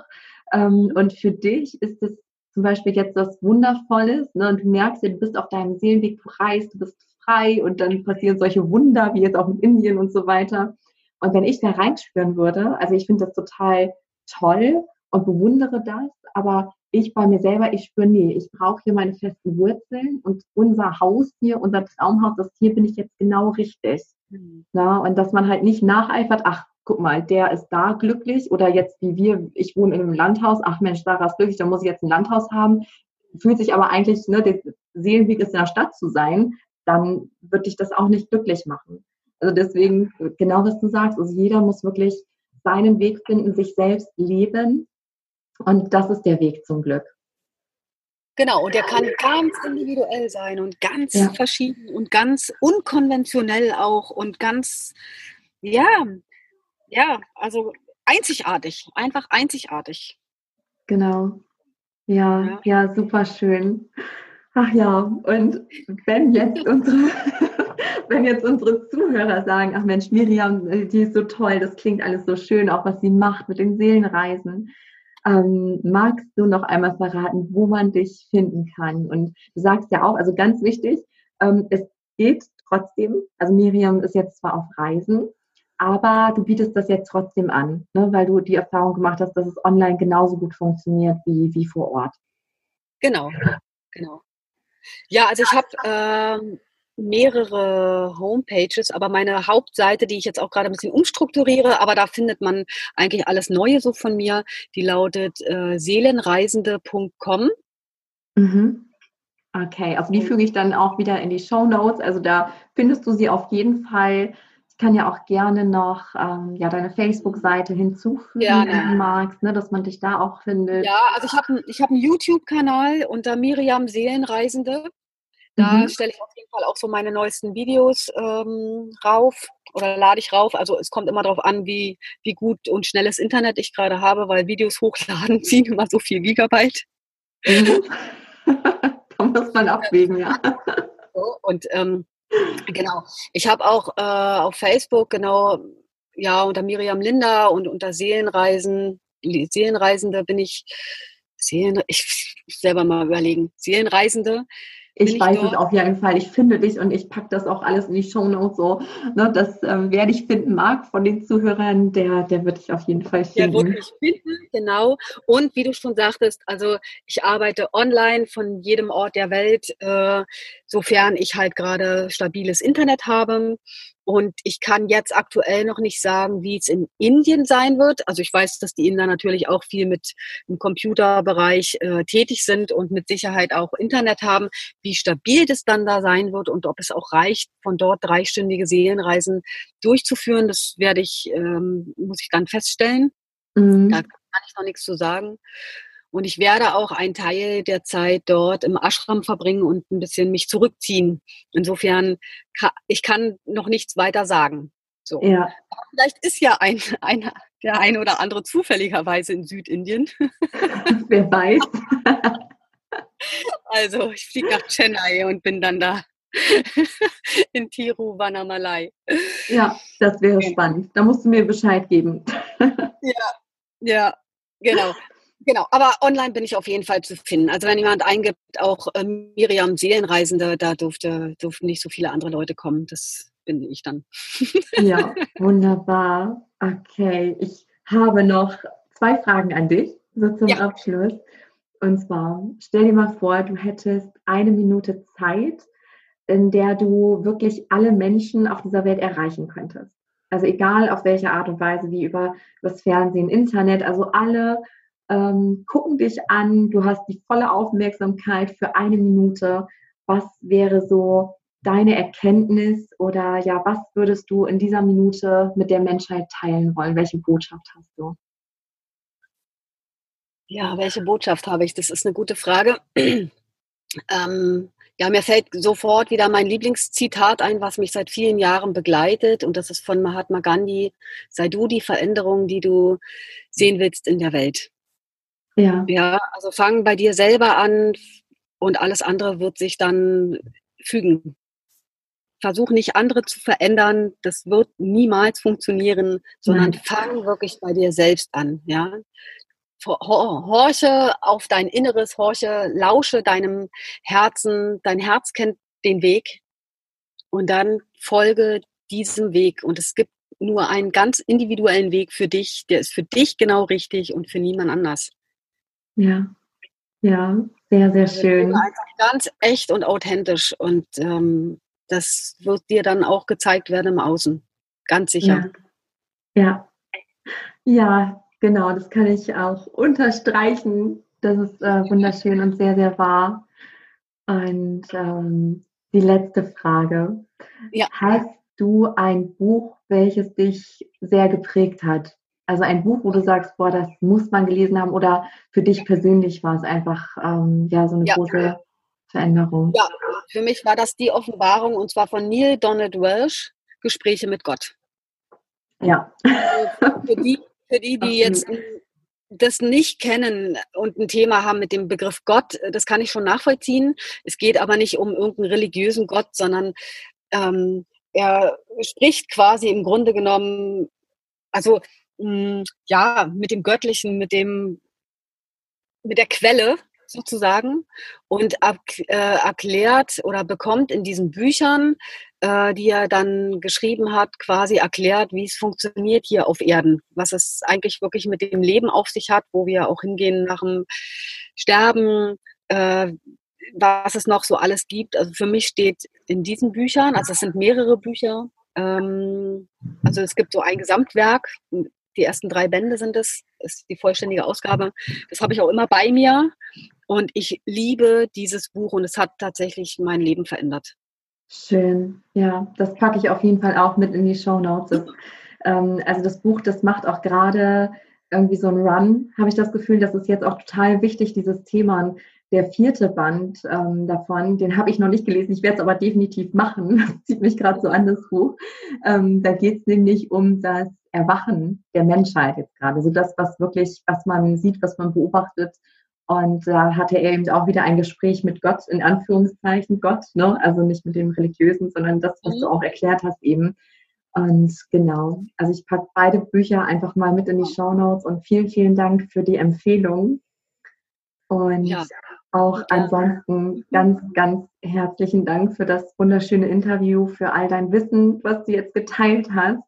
Ähm, und für dich ist es zum Beispiel jetzt was Wundervolles, ne? und du merkst ja, du bist auf deinem Seelenweg, du reist, du bist frei und dann passieren solche Wunder, wie jetzt auch in Indien und so weiter. Und wenn ich da reinspüren würde, also ich finde das total toll und bewundere das, aber ich bei mir selber, ich spüre, nee, ich brauche hier meine festen Wurzeln und unser Haus hier, unser Traumhaus, das hier bin ich jetzt genau richtig. Mhm. Na, und dass man halt nicht nacheifert, ach, guck mal, der ist da glücklich oder jetzt wie wir, ich wohne in einem Landhaus, ach Mensch, Sarah ist glücklich, dann muss ich jetzt ein Landhaus haben, fühlt sich aber eigentlich, ne, der Seelenweg ist in der Stadt zu sein, dann würde ich das auch nicht glücklich machen. Also deswegen, genau was du sagst, also jeder muss wirklich seinen Weg finden, sich selbst leben. Und das ist der Weg zum Glück. Genau, und der kann ganz individuell sein und ganz ja. verschieden und ganz unkonventionell auch und ganz, ja, ja, also einzigartig, einfach einzigartig. Genau. Ja, ja, ja super schön. Ach ja, und wenn jetzt unsere wenn jetzt unsere Zuhörer sagen, ach Mensch, Miriam, die ist so toll, das klingt alles so schön, auch was sie macht mit den Seelenreisen. Ähm, magst du noch einmal verraten, wo man dich finden kann? Und du sagst ja auch, also ganz wichtig, ähm, es geht trotzdem, also Miriam ist jetzt zwar auf Reisen, aber du bietest das jetzt trotzdem an, ne, weil du die Erfahrung gemacht hast, dass es online genauso gut funktioniert wie, wie vor Ort. Genau, genau. Ja, also ich habe ähm, mehrere Homepages, aber meine Hauptseite, die ich jetzt auch gerade ein bisschen umstrukturiere, aber da findet man eigentlich alles Neue so von mir, die lautet äh, seelenreisende.com. Mhm. Okay, also die füge ich dann auch wieder in die Show Notes. Also da findest du sie auf jeden Fall. Ich kann ja auch gerne noch ähm, ja, deine Facebook-Seite hinzufügen, ja, wenn du magst, ne, dass man dich da auch findet. Ja, also ich habe ich hab einen YouTube-Kanal unter Miriam Seelenreisende. Da mhm. stelle ich auf jeden Fall auch so meine neuesten Videos ähm, rauf oder lade ich rauf. Also es kommt immer darauf an, wie, wie gut und schnelles Internet ich gerade habe, weil Videos hochladen ziehen immer so viel Gigabyte. Mhm. da muss man abwägen, ja. So, und ähm, genau, ich habe auch äh, auf Facebook genau, ja, unter Miriam Linda und unter Seelenreisen, Seelenreisende bin ich, Seelen, ich selber mal überlegen, Seelenreisende Ich weiß ich es auf jeden Fall. Ich finde dich und ich packe das auch alles in die Shownotes so. Ne, dass ähm, wer dich finden mag von den Zuhörern, der, der wird dich auf jeden Fall finden. Der wird mich finden, genau. Und wie du schon sagtest, also ich arbeite online von jedem Ort der Welt, äh, sofern ich halt gerade stabiles Internet habe. Und ich kann jetzt aktuell noch nicht sagen, wie es in Indien sein wird. Also ich weiß, dass die Inder natürlich auch viel mit im Computerbereich äh, tätig sind und mit Sicherheit auch Internet haben. Wie stabil das dann da sein wird und ob es auch reicht, von dort dreistündige Seelenreisen durchzuführen, das werde ich, ähm, muss ich dann feststellen. Mhm. Da kann ich noch nichts zu sagen. Und ich werde auch einen Teil der Zeit dort im Ashram verbringen und ein bisschen mich zurückziehen. Insofern, ich kann noch nichts weiter sagen. So. Ja. vielleicht ist ja ein, ein, der eine oder andere zufälligerweise in Südindien. Wer weiß. Also ich fliege nach Chennai und bin dann da in Tiruvannamalai. Ja, das wäre spannend. Da musst du mir Bescheid geben. Ja, ja, genau. Genau, aber online bin ich auf jeden Fall zu finden. Also wenn jemand eingibt, auch äh, Miriam Seelenreisende, da durfte, durften nicht so viele andere Leute kommen. Das bin ich dann. ja, wunderbar. Okay, ich habe noch zwei Fragen an dich, so zum ja. Abschluss. Und zwar, stell dir mal vor, du hättest eine Minute Zeit, in der du wirklich alle Menschen auf dieser Welt erreichen könntest. Also egal auf welche Art und Weise, wie über das Fernsehen, Internet, also alle ähm, gucken dich an, du hast die volle Aufmerksamkeit für eine Minute. Was wäre so deine Erkenntnis oder ja, was würdest du in dieser Minute mit der Menschheit teilen wollen? Welche Botschaft hast du? Ja, welche Botschaft habe ich? Das ist eine gute Frage. ähm, ja, mir fällt sofort wieder mein Lieblingszitat ein, was mich seit vielen Jahren begleitet. Und das ist von Mahatma Gandhi. Sei du die Veränderung, die du sehen willst in der Welt. Ja. Ja, also fang bei dir selber an und alles andere wird sich dann fügen. Versuch nicht andere zu verändern, das wird niemals funktionieren, sondern Nein. fang wirklich bei dir selbst an, ja. Horche auf dein Inneres, horche, lausche deinem Herzen, dein Herz kennt den Weg und dann folge diesem Weg und es gibt nur einen ganz individuellen Weg für dich, der ist für dich genau richtig und für niemand anders. Ja, ja, sehr, sehr also, schön. Einfach ganz echt und authentisch und ähm, das wird dir dann auch gezeigt werden im Außen. Ganz sicher. Ja. ja. ja. genau, das kann ich auch unterstreichen. Das ist äh, wunderschön und sehr, sehr wahr. Und ähm, die letzte Frage. Ja. Hast du ein Buch, welches dich sehr geprägt hat? Also ein Buch, wo du sagst, boah, das muss man gelesen haben oder für dich persönlich war es einfach ähm, ja so eine ja. große Veränderung. Ja, für mich war das die Offenbarung und zwar von Neil Donald Welsh, Gespräche mit Gott. Ja. Also für die, für die, die jetzt das nicht kennen und ein Thema haben mit dem Begriff Gott, das kann ich schon nachvollziehen. Es geht aber nicht um irgendeinen religiösen Gott, sondern ähm, er spricht quasi im Grunde genommen, also mh, ja, mit dem Göttlichen, mit dem, mit der Quelle sozusagen und ab, äh, erklärt oder bekommt in diesen Büchern, äh, die er dann geschrieben hat, quasi erklärt, wie es funktioniert hier auf Erden, was es eigentlich wirklich mit dem Leben auf sich hat, wo wir auch hingehen nach dem Sterben, äh, was es noch so alles gibt. Also für mich steht in diesen Büchern, also es sind mehrere Bücher, ähm, also es gibt so ein Gesamtwerk, die ersten drei Bände sind es, ist die vollständige Ausgabe. Das habe ich auch immer bei mir. Und ich liebe dieses Buch und es hat tatsächlich mein Leben verändert. Schön, ja, das packe ich auf jeden Fall auch mit in die Show Notes. Ähm, also das Buch, das macht auch gerade irgendwie so einen Run, habe ich das Gefühl, das ist jetzt auch total wichtig, dieses Thema. Der vierte Band ähm, davon, den habe ich noch nicht gelesen, ich werde es aber definitiv machen. Das zieht mich gerade so an das Buch. Ähm, da geht es nämlich um das Erwachen der Menschheit jetzt gerade. So das, was wirklich, was man sieht, was man beobachtet. Und da hatte er eben auch wieder ein Gespräch mit Gott, in Anführungszeichen Gott, ne? also nicht mit dem Religiösen, sondern das, was mhm. du auch erklärt hast eben. Und genau, also ich packe beide Bücher einfach mal mit in die Show Notes und vielen, vielen Dank für die Empfehlung. Und ja. Auch ansonsten ganz, ganz herzlichen Dank für das wunderschöne Interview, für all dein Wissen, was du jetzt geteilt hast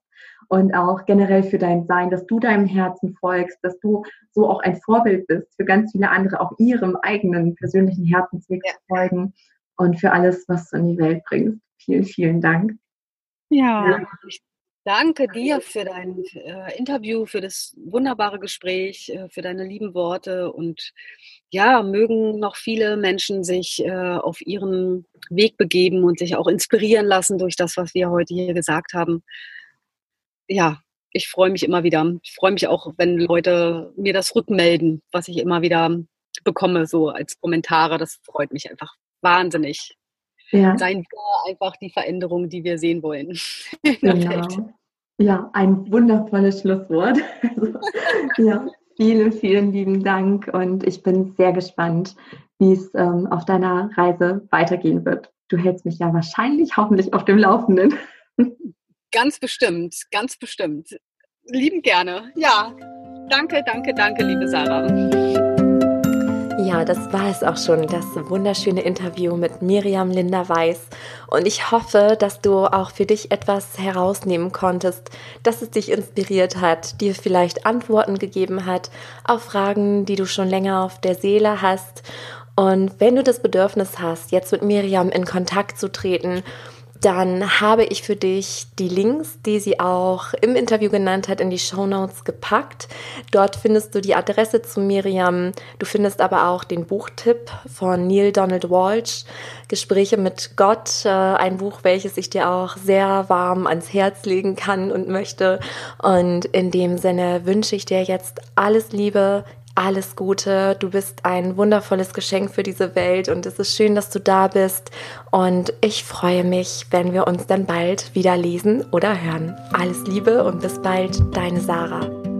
und auch generell für dein Sein, dass du deinem Herzen folgst, dass du so auch ein Vorbild bist für ganz viele andere, auch ihrem eigenen persönlichen Herzensweg ja. zu folgen und für alles, was du in die Welt bringst. Vielen, vielen Dank. Ja, ja. ich danke dir für dein äh, Interview, für das wunderbare Gespräch, äh, für deine lieben Worte und ja, mögen noch viele Menschen sich äh, auf ihren Weg begeben und sich auch inspirieren lassen durch das, was wir heute hier gesagt haben ja, ich freue mich immer wieder. Ich freue mich auch, wenn Leute mir das rückmelden, was ich immer wieder bekomme, so als Kommentare. Das freut mich einfach wahnsinnig. Ja. Seien wir einfach die Veränderung, die wir sehen wollen. genau. Ja, ein wundervolles Schlusswort. Also, ja, vielen, vielen lieben Dank und ich bin sehr gespannt, wie es ähm, auf deiner Reise weitergehen wird. Du hältst mich ja wahrscheinlich hoffentlich auf dem Laufenden. Ganz bestimmt, ganz bestimmt. Lieben gerne. Ja, danke, danke, danke, liebe Sarah. Ja, das war es auch schon, das wunderschöne Interview mit Miriam Linda Weiß. Und ich hoffe, dass du auch für dich etwas herausnehmen konntest, dass es dich inspiriert hat, dir vielleicht Antworten gegeben hat auf Fragen, die du schon länger auf der Seele hast. Und wenn du das Bedürfnis hast, jetzt mit Miriam in Kontakt zu treten dann habe ich für dich die Links, die sie auch im Interview genannt hat, in die Show Notes gepackt. Dort findest du die Adresse zu Miriam. Du findest aber auch den Buchtipp von Neil Donald Walsh, Gespräche mit Gott, äh, ein Buch, welches ich dir auch sehr warm ans Herz legen kann und möchte. Und in dem Sinne wünsche ich dir jetzt alles Liebe, alles Gute. Du bist ein wundervolles Geschenk für diese Welt und es ist schön, dass du da bist. Und ich freue mich, wenn wir uns dann bald wieder lesen oder hören. Alles Liebe und bis bald, deine Sarah.